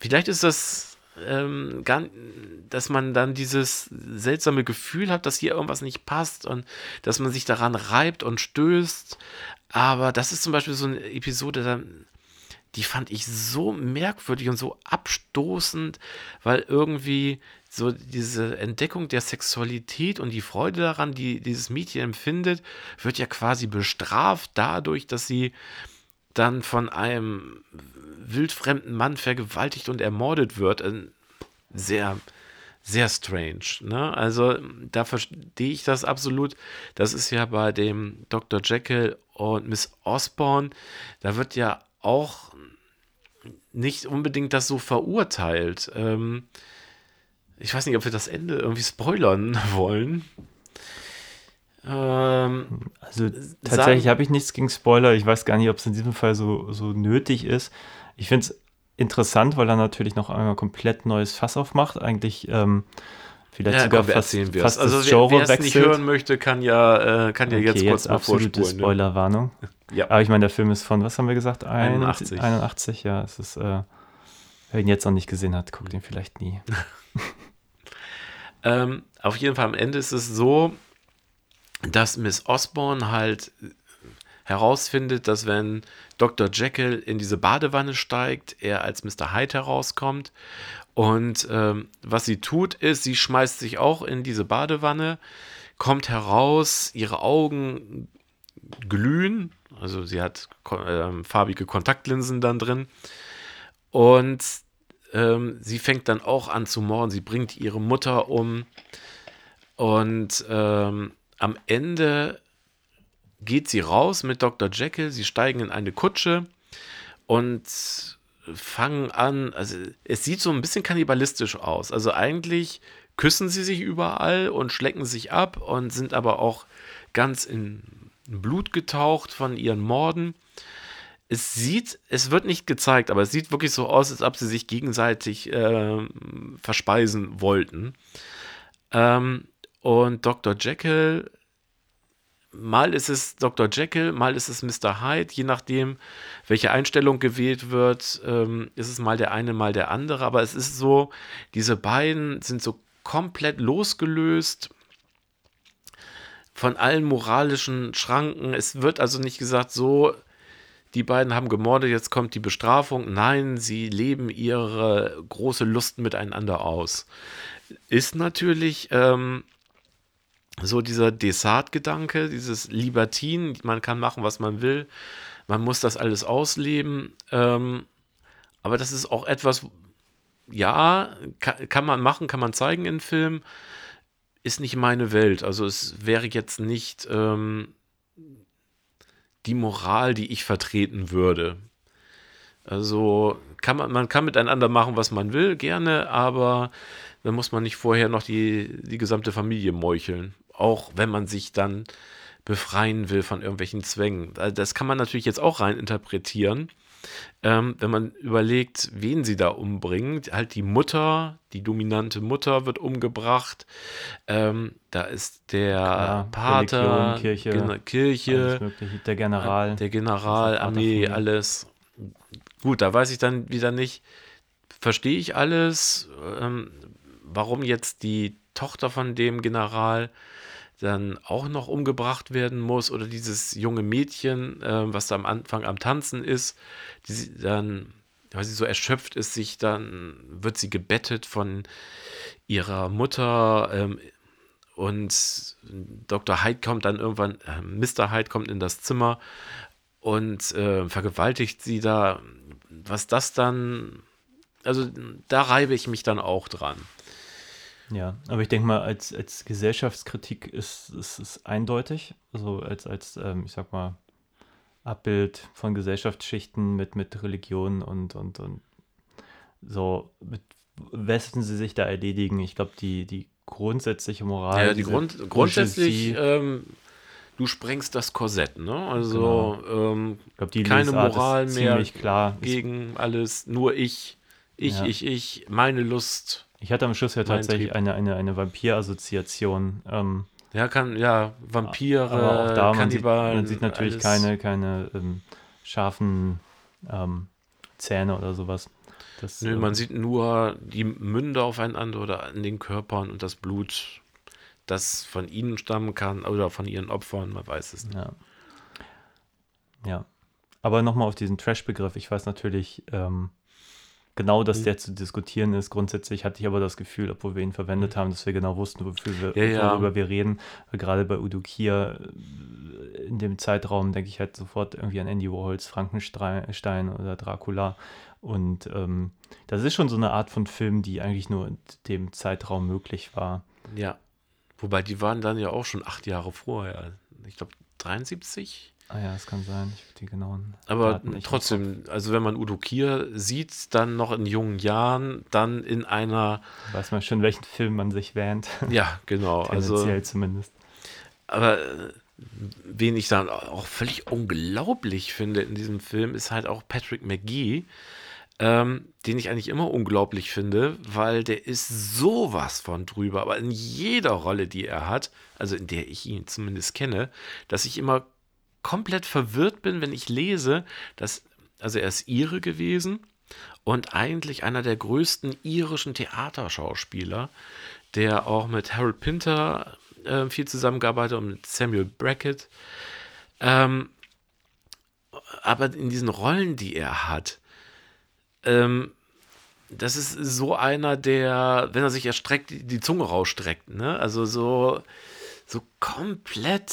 vielleicht ist das ähm, gar, dass man dann dieses seltsame Gefühl hat, dass hier irgendwas nicht passt und dass man sich daran reibt und stößt. Aber das ist zum Beispiel so eine Episode, da, die fand ich so merkwürdig und so abstoßend, weil irgendwie so diese Entdeckung der Sexualität und die Freude daran, die dieses Mädchen empfindet, wird ja quasi bestraft dadurch, dass sie dann von einem wildfremden Mann vergewaltigt und ermordet wird. Äh, Sehr, sehr strange. Ne? Also da verstehe ich das absolut. Das ist ja bei dem Dr. Jekyll und Miss Osborne, da wird ja auch nicht unbedingt das so verurteilt. Ähm, ich weiß nicht, ob wir das Ende irgendwie spoilern wollen. Ähm, Also tatsächlich habe ich nichts gegen Spoiler. Ich weiß gar nicht, ob es in diesem Fall so, so nötig ist. Ich finde es interessant, weil er natürlich noch einmal komplett neues Fass aufmacht. Eigentlich ähm, vielleicht ja, sogar komm, fast, wir fast Also das wer Genre wer es nicht hören möchte, kann ja, äh, kann ja Okay, jetzt kurz mal absolute vorspulen. Ne? Spoilerwarnung. Ja. Aber ich meine, der Film ist von, was haben wir gesagt? 81. 81, ja. Es ist, äh, wer ihn jetzt noch nicht gesehen hat, guckt ihn vielleicht nie. Ähm, auf jeden Fall am Ende ist es so, dass Miss Osborne halt herausfindet, dass wenn Dr. Jekyll in diese Badewanne steigt, er als Mr. Hyde herauskommt. Und ähm, was sie tut, ist, sie schmeißt sich auch in diese Badewanne, kommt heraus, ihre Augen glühen, also sie hat ähm, farbige Kontaktlinsen dann drin. Und ähm, sie fängt dann auch an zu morden. Sie bringt ihre Mutter um. Und ähm, am Ende geht sie raus mit Dr. Jekyll. Sie steigen in eine Kutsche und fangen an. Also, es sieht so ein bisschen kannibalistisch aus. Also, eigentlich küssen sie sich überall und schlecken sich ab und sind aber auch ganz in Blut getaucht von ihren Morden es sieht, es wird nicht gezeigt, aber es sieht wirklich so aus, als ob sie sich gegenseitig ähm, verspeisen wollten. Ähm, und Dr. Jekyll, mal ist es Dr. Jekyll, mal ist es Mr. Hyde, je nachdem, welche Einstellung gewählt wird, ähm, ist es mal der eine, mal der andere. Aber es ist so, diese beiden sind so komplett losgelöst von allen moralischen Schranken. Es wird also nicht gesagt, so, die beiden haben gemordet, jetzt kommt die Bestrafung. Nein, sie leben ihre große Lust miteinander aus. Ist natürlich ähm, so dieser Desart-Gedanke, dieses Libertin, man kann machen, was man will, man muss das alles ausleben. Ähm, aber das ist auch etwas, ja, kann, kann man machen, kann man zeigen in Film, ist nicht meine Welt. Also es wäre jetzt nicht ähm, die Moral, die ich vertreten würde. Also kann man, man kann miteinander machen, was man will, gerne, aber dann muss man nicht vorher noch die, die gesamte Familie meucheln. Auch wenn man sich dann befreien will von irgendwelchen Zwängen. Also das kann man natürlich jetzt auch rein interpretieren. Ähm, wenn man überlegt, wen sie da umbringen, halt die Mutter, die dominante Mutter wird umgebracht. Ähm, da ist der Klar, Pater, Religion, Kirche, Gena- Kirche. Der General. der General, Armee, alles. Gut, da weiß ich dann wieder nicht, verstehe ich alles, ähm, warum jetzt die Tochter von dem General dann auch noch umgebracht werden muss oder dieses junge Mädchen, ähm, was da am Anfang am Tanzen ist, die dann, weil sie so erschöpft ist, sich dann wird sie gebettet von ihrer Mutter ähm, und Dr. Hyde kommt dann irgendwann, äh, Mr. Hyde kommt in das Zimmer und äh, vergewaltigt sie da. Was das dann, also da reibe ich mich dann auch dran. Ja, aber ich denke mal, als, als Gesellschaftskritik ist es eindeutig. Also als, als ähm, ich sag mal, Abbild von Gesellschaftsschichten mit, mit Religion und, und, und so, mit wessen sie sich da erledigen. Ich glaube, die, die grundsätzliche Moral. Ja, die Grund, grundsätzlich, ähm, du sprengst das Korsett, ne? Also ähm, ich glaub, die keine Lesart Moral mehr klar. Gegen alles, nur ich, ich, Ja. ich, ich, meine Lust. Ich hatte am Schluss ja tatsächlich Trieb. eine, eine, eine Vampir-Assoziation. Ähm, Ja, kann, ja, Vampire, aber auch da, man sieht, man sieht natürlich alles. keine, keine ähm, scharfen ähm, Zähne oder sowas. Das, Nö, ähm, man sieht nur die Münder aufeinander oder an den Körpern und das Blut, das von ihnen stammen kann oder von ihren Opfern, man weiß es nicht. Ja. Ja. Aber nochmal auf diesen Trash-Begriff. Ich weiß natürlich ähm, genau, dass Mhm. der zu diskutieren ist. Grundsätzlich hatte ich aber das Gefühl, obwohl wir ihn verwendet haben, dass wir genau wussten, wofür wir, Mhm. Ja, ja. worüber wir reden. Gerade bei Udo Kier äh, in dem Zeitraum denke ich halt sofort irgendwie an Andy Warhols Frankenstein oder Dracula. Und ähm, das ist schon so eine Art von Film, die eigentlich nur in dem Zeitraum möglich war. Ja. Wobei die waren dann ja auch schon acht Jahre vorher. Ich glaube 73. Ah ja, das kann sein. Ich die genauen. Aber trotzdem, also wenn man Udo Kier sieht, dann noch in jungen Jahren, dann in einer. Weiß man schon, welchen Film man sich wähnt. ja, genau, also Tendenziell zumindest. Aber äh, wen ich dann auch völlig unglaublich finde in diesem Film, ist halt auch Patrick McGee, ähm, den ich eigentlich immer unglaublich finde, weil der ist sowas von drüber, aber in jeder Rolle, die er hat, also in der ich ihn zumindest kenne, dass ich immer komplett verwirrt bin, wenn ich lese, dass, also er ist Ire gewesen und eigentlich einer der größten irischen Theaterschauspieler, der auch mit Harold Pinter äh, viel zusammengearbeitet und mit Samuel Brackett. Ähm, aber in diesen Rollen, die er hat, ähm, das ist so einer, der, wenn er sich erstreckt, die, Zunge rausstreckt. Ne? Also so, so komplett.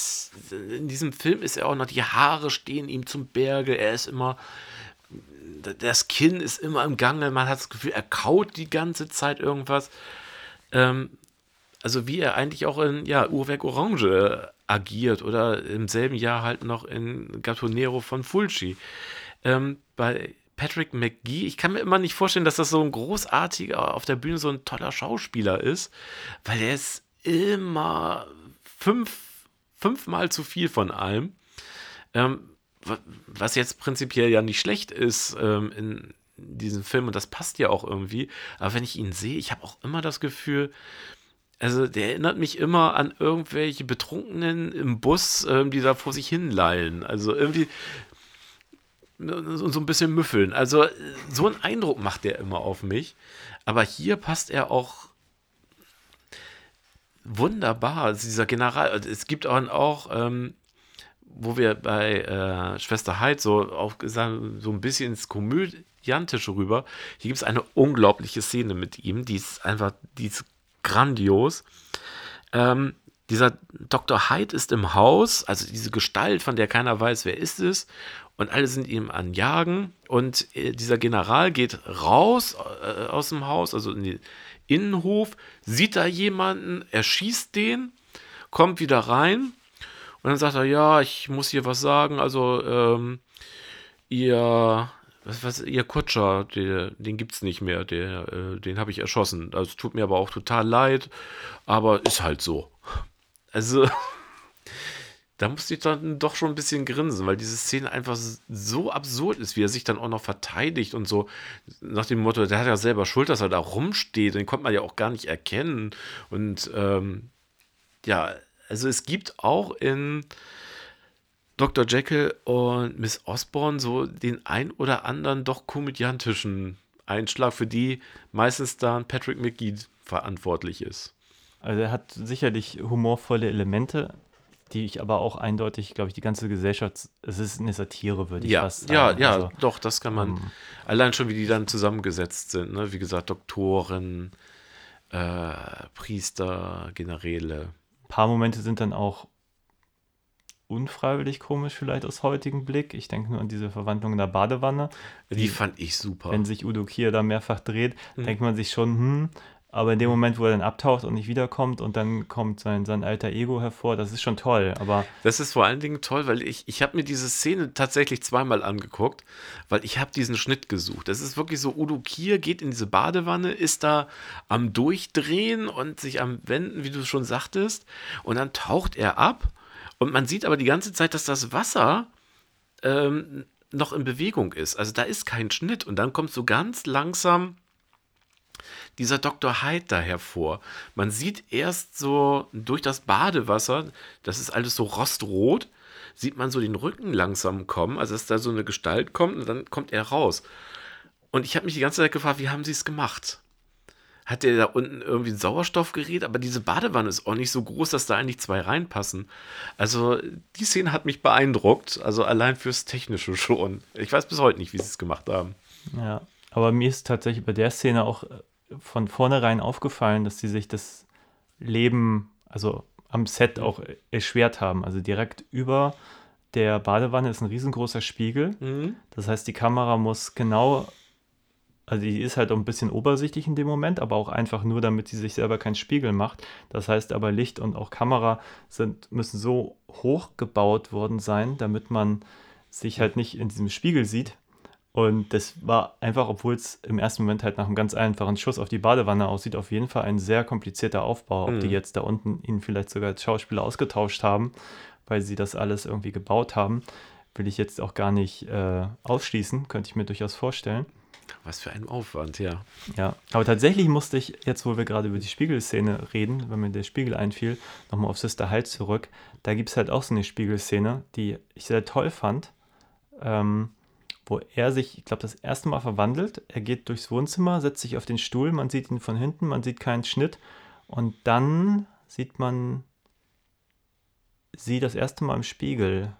In diesem Film ist er auch noch, die Haare stehen ihm zum Berge. Er ist immer, das Kinn ist immer im Gange. Man hat das Gefühl, er kaut die ganze Zeit irgendwas. Ähm, also wie er eigentlich auch in ja, Uhrwerk Orange agiert oder im selben Jahr halt noch in Gattonero von Fulci. Ähm, bei Patrick McGee, ich kann mir immer nicht vorstellen, dass das so ein großartiger, auf der Bühne so ein toller Schauspieler ist, weil er ist immer fünf, fünfmal zu viel von allem. Ähm, wa- was jetzt prinzipiell ja nicht schlecht ist ähm, in diesem Film und das passt ja auch irgendwie. Aber wenn ich ihn sehe, ich habe auch immer das Gefühl, also der erinnert mich immer an irgendwelche Betrunkenen im Bus, ähm, die da vor sich hin lallen. Also irgendwie so so ein bisschen müffeln. Also äh, so einen Eindruck macht der immer auf mich. Aber hier passt er auch wunderbar. Also dieser General, also es gibt auch, auch ähm, wo wir bei äh, Schwester Hyde so auch so ein bisschen ins Komödiantische rüber. Hier gibt es eine unglaubliche Szene mit ihm, die ist einfach, die ist grandios. Ähm, dieser Dr. Hyde ist im Haus, also diese Gestalt, von der keiner weiß, wer ist es, und alle sind ihm an Jagen. Und äh, dieser General geht raus äh, aus dem Haus, also in den Innenhof, sieht da jemanden, erschießt den, kommt wieder rein und dann sagt er, ja, ich muss hier was sagen, also ähm, ihr, was, was, ihr Kutscher, der, den gibt es nicht mehr, der, äh, den habe ich erschossen. Also tut mir aber auch total leid, aber ist halt so. Also, da musste ich dann doch schon ein bisschen grinsen, weil diese Szene einfach so absurd ist, wie er sich dann auch noch verteidigt und so nach dem Motto, der hat ja selber Schuld, dass er da rumsteht, den konnte man ja auch gar nicht erkennen. Und ähm, ja, also es gibt auch in Dr. Jekyll und Miss Osborne so den ein oder anderen doch komödiantischen Einschlag, für die meistens dann Patrick McGee verantwortlich ist. Also er hat sicherlich humorvolle Elemente, die ich aber auch eindeutig, glaube ich, die ganze Gesellschaft, es ist eine Satire, würde ich ja, fast Ja, sagen. ja, Also, doch, das kann man. ähm, allein schon, wie die dann zusammengesetzt sind. Ne? Wie gesagt, Doktoren, äh, Priester, Generäle. ein paar Momente sind dann auch unfreiwillig komisch vielleicht aus heutigem Blick. Ich denke nur an diese Verwandlung in der Badewanne. Die fand ich super. Wenn sich Udo Kier da mehrfach dreht, Mhm. denkt man sich schon, hm, aber in dem Moment, wo er dann abtaucht und nicht wiederkommt und dann kommt sein, sein alter Ego hervor, das ist schon toll. Aber Das ist vor allen Dingen toll, weil ich, ich habe mir diese Szene tatsächlich zweimal angeguckt, weil ich habe diesen Schnitt gesucht. Das ist wirklich so, Udo Kier geht in diese Badewanne, ist da am Durchdrehen und sich am Wenden, wie du schon sagtest, und dann taucht er ab und man sieht aber die ganze Zeit, dass das Wasser ähm, noch in Bewegung ist. Also da ist kein Schnitt und dann kommt so ganz langsam dieser Dr. Hyde da hervor. Man sieht erst so durch das Badewasser, das ist alles so rostrot, sieht man so den Rücken langsam kommen, also dass da so eine Gestalt kommt und dann kommt er raus. Und ich habe mich die ganze Zeit gefragt, wie haben sie es gemacht? Hat der da unten irgendwie ein Sauerstoffgerät? Aber diese Badewanne ist auch nicht so groß, dass da eigentlich zwei reinpassen. Also die Szene hat mich beeindruckt, also allein fürs Technische schon. Ich weiß bis heute nicht, wie sie es gemacht haben. ja, aber mir ist tatsächlich bei der Szene auch von vornherein aufgefallen, dass sie sich das Leben, also am Set auch erschwert haben. Also direkt über der Badewanne ist ein riesengroßer Spiegel. Das heißt, die Kamera muss genau, also die ist halt auch ein bisschen obersichtig in dem Moment, aber auch einfach nur, damit sie sich selber keinen Spiegel macht. Das heißt aber, Licht und auch Kamera sind, müssen so hoch gebaut worden sein, damit man sich halt nicht in diesem Spiegel sieht. Und das war einfach, obwohl es im ersten Moment halt nach einem ganz einfachen Schuss auf die Badewanne aussieht, auf jeden Fall ein sehr komplizierter Aufbau. Ob die jetzt da unten ihn vielleicht sogar als Schauspieler ausgetauscht haben, weil sie das alles irgendwie gebaut haben, will ich jetzt auch gar nicht äh, ausschließen, könnte ich mir durchaus vorstellen. Was für ein Aufwand, ja. Ja, aber tatsächlich musste ich, jetzt wo wir gerade über die Spiegelszene reden, wenn mir der Spiegel einfiel, nochmal auf Sister Hyde zurück. Da gibt es halt auch so eine Spiegelszene, die ich sehr toll fand, ähm, wo er sich, ich glaube, das erste Mal verwandelt. Er geht durchs Wohnzimmer, setzt sich auf den Stuhl, man sieht ihn von hinten, man sieht keinen Schnitt und dann sieht man sie das erste Mal im Spiegel.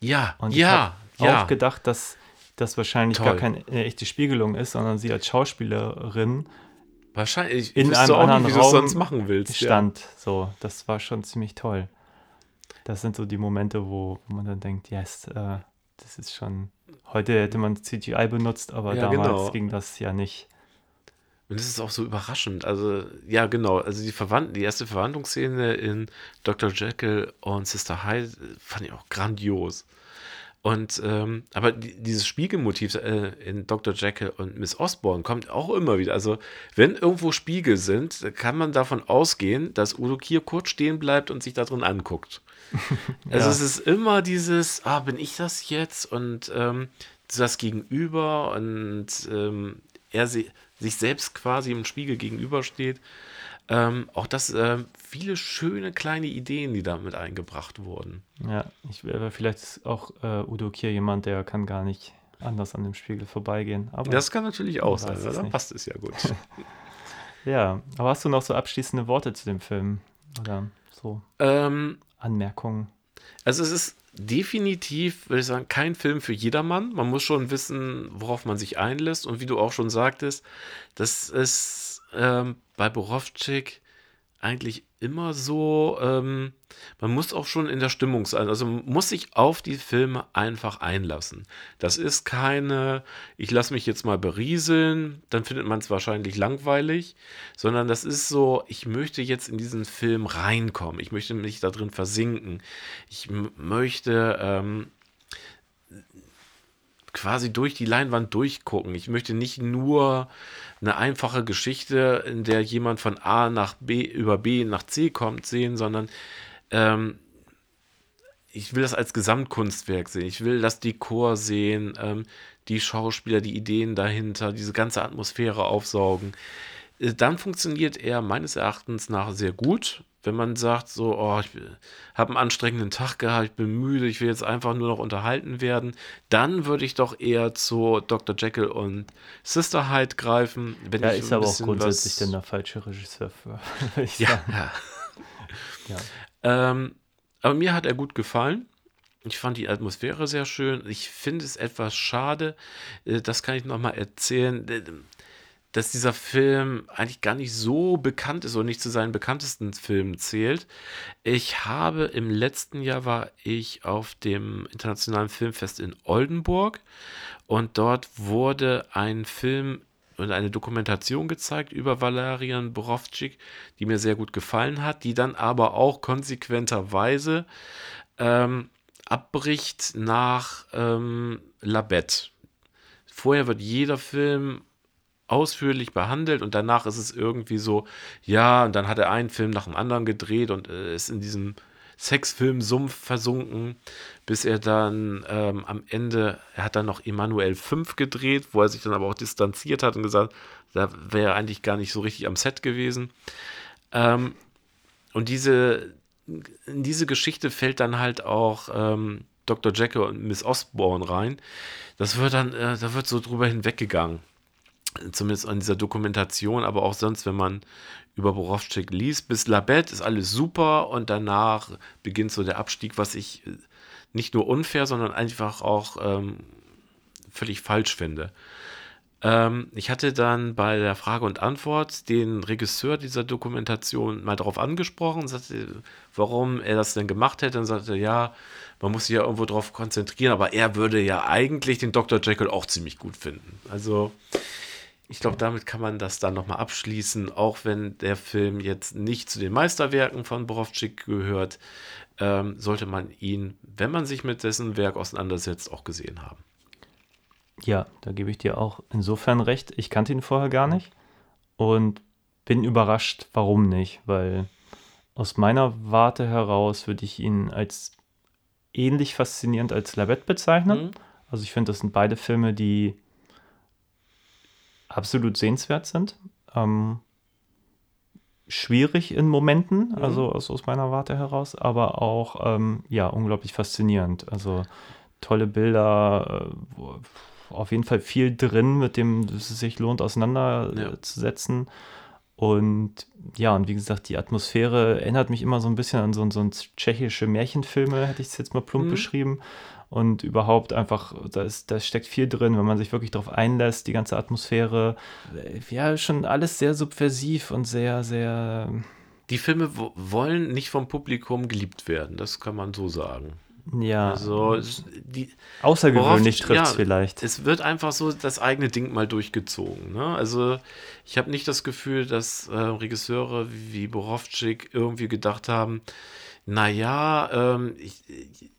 Ja, Und ich ja, habe ja. auch gedacht, dass das wahrscheinlich Toll. gar keine echte Spiegelung ist, sondern sie als Schauspielerin Wahrscheinlich. Ich in einem auch anderen nicht, wie Raum sonst machen willst. Ja. stand. So, das war schon ziemlich toll. Das sind so die Momente, wo, wo man dann denkt, yes, äh, das ist schon. Heute hätte man CGI benutzt, aber Ja, damals genau. ging das ja nicht. Und das ist auch so überraschend. Also, ja, genau. Also die Verwandten, die erste Verwandlungsszene in Dr. Jekyll und Sister Hyde fand ich auch grandios. Und, ähm, aber die, dieses Spiegelmotiv äh, in Dr. Jekyll und Miss Osborne kommt auch immer wieder. Also, wenn irgendwo Spiegel sind, kann man davon ausgehen, dass Udo Kier kurz stehen bleibt und sich da drin anguckt. Also, Ja. es ist immer dieses, ah, bin ich das jetzt? Und ähm, das Gegenüber und ähm, er si sich selbst quasi im Spiegel gegenübersteht. Ähm, auch das, ähm, viele schöne kleine Ideen, die damit eingebracht wurden. Ja, ich wäre vielleicht ist auch äh, Udo Kier jemand, der kann gar nicht anders an dem Spiegel vorbeigehen. Aber Das kann natürlich auch sein, es dann nicht. passt es ja gut. ja, aber hast du noch so abschließende Worte zu dem Film? Oder so Ähm, Anmerkungen? also es ist definitiv, würde ich sagen, kein Film für jedermann. Man muss schon wissen, worauf man sich einlässt. Und wie du auch schon sagtest, das ist ähm, bei Borowczyk eigentlich immer so, ähm, man muss auch schon in der Stimmung sein. Also man muss sich auf die Filme einfach einlassen. Das ist keine, ich lasse mich jetzt mal berieseln, dann findet man es wahrscheinlich langweilig, sondern das ist so, ich möchte jetzt in diesen Film reinkommen. Ich möchte mich da drin versinken. Ich möchte ähm, quasi durch die Leinwand durchgucken. Ich möchte nicht nur eine einfache Geschichte, in der jemand von A nach B über B nach C kommt, sehen, sondern ähm, ich will das als Gesamtkunstwerk sehen. Ich will das Dekor sehen, ähm, die Schauspieler, die Ideen dahinter, diese ganze Atmosphäre aufsaugen. Äh, Dann funktioniert er meines Erachtens nach sehr gut. Wenn man sagt, so, oh, ich habe einen anstrengenden Tag gehabt, ich bin müde, ich will jetzt einfach nur noch unterhalten werden, dann würde ich doch eher zu Dr. Jekyll und Sister Hyde greifen. Wenn Ja, ich ist aber auch grundsätzlich was- dann der falsche Regisseur für. Ja, ja. ja. Ähm, aber mir hat er gut gefallen. Ich fand die Atmosphäre sehr schön. Ich finde es etwas schade, äh, das kann ich nochmal erzählen, äh, dass dieser Film eigentlich gar nicht so bekannt ist und nicht zu seinen bekanntesten Filmen zählt. Ich habe im letzten Jahr war ich auf dem Internationalen Filmfest in Oldenburg und dort wurde ein Film und eine Dokumentation gezeigt über Valerian Borowczyk, die mir sehr gut gefallen hat, die dann aber auch konsequenterweise ähm, abbricht nach ähm, Labette. Vorher wird jeder Film ausführlich behandelt und danach ist es irgendwie so, ja, und dann hat er einen Film nach dem anderen gedreht und äh, ist in diesem Sexfilm-Sumpf versunken, bis er dann ähm, am Ende, er hat dann noch Emanuel 5 gedreht, wo er sich dann aber auch distanziert hat und gesagt, da wäre er eigentlich gar nicht so richtig am Set gewesen. Ähm, und diese, in diese Geschichte fällt dann halt auch ähm, Dr. Jekyll und Miss Osborne rein. Das wird dann, äh, da wird so drüber hinweggegangen. Zumindest in dieser Dokumentation, aber auch sonst, wenn man über Borowczyk liest. Bis Labette ist alles super und danach beginnt so der Abstieg, was ich äh, nicht nur unfair, sondern einfach auch ähm, völlig falsch finde. Ähm, ich hatte dann bei der Frage und Antwort den Regisseur dieser Dokumentation mal darauf angesprochen sagte, warum er das denn gemacht hätte. Und sagte, ja, man muss sich ja irgendwo darauf konzentrieren, aber er würde ja eigentlich den Dr. Jekyll auch ziemlich gut finden. Also ich glaube, damit kann man das dann nochmal abschließen, auch wenn der Film jetzt nicht zu den Meisterwerken von Borowczyk gehört, ähm, sollte man ihn, wenn man sich mit dessen Werk auseinandersetzt, auch gesehen haben. Ja, da gebe ich dir auch insofern recht. Ich kannte ihn vorher gar nicht und bin überrascht, warum nicht, weil aus meiner Warte heraus würde ich ihn als ähnlich faszinierend als Labette bezeichnen. Mhm. Also ich finde, das sind beide Filme, die absolut sehenswert sind. Ähm, schwierig in Momenten, also aus, aus meiner Warte heraus, aber auch ähm, ja unglaublich faszinierend. Also tolle Bilder, äh, auf jeden Fall viel drin, mit dem es sich lohnt, auseinanderzusetzen. Und ja, und wie gesagt, die Atmosphäre erinnert mich immer so ein bisschen an so, so ein tschechische Märchenfilme, hätte ich es jetzt mal plump Mhm. beschrieben. Und überhaupt einfach, da, ist, da steckt viel drin, wenn man sich wirklich darauf einlässt, die ganze Atmosphäre. Ja, schon alles sehr subversiv und sehr, sehr, Die Filme wo- wollen nicht vom Publikum geliebt werden, das kann man so sagen. ja, Also die, außergewöhnlich trifft es ja, vielleicht. Es wird einfach so das eigene Ding mal durchgezogen. Ne? Also ich habe nicht das Gefühl, dass äh, Regisseure wie Borowczyk irgendwie gedacht haben, naja, ähm, ich,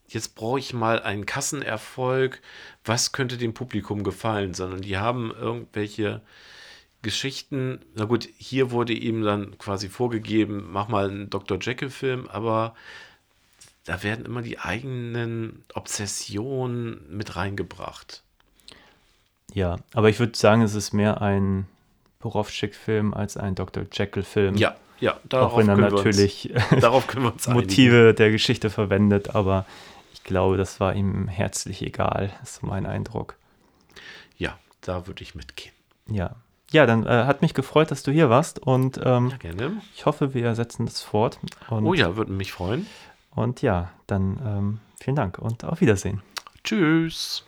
jetzt brauche ich mal einen Kassenerfolg, was könnte dem Publikum gefallen, sondern die haben irgendwelche Geschichten, na gut, hier wurde ihm dann quasi vorgegeben, mach mal einen Dr. Jekyll-Film, aber da werden immer die eigenen Obsessionen mit reingebracht. Ja, aber ich würde sagen, es ist mehr ein Borowczyk-Film als ein Dr. Jekyll-Film. Ja, ja, darauf Auch wenn er können wir natürlich einigen. Motive der Geschichte verwendet, aber glaube, das war ihm herzlich egal, ist so mein Eindruck. Ja, da würde ich mitgehen. Ja. ja, dann äh, hat mich gefreut, dass du hier warst und ähm, Ja, gerne. ich hoffe, wir setzen das fort. Und, Oh ja, würde mich freuen. Und ja, dann ähm, vielen Dank und auf Wiedersehen. Tschüss.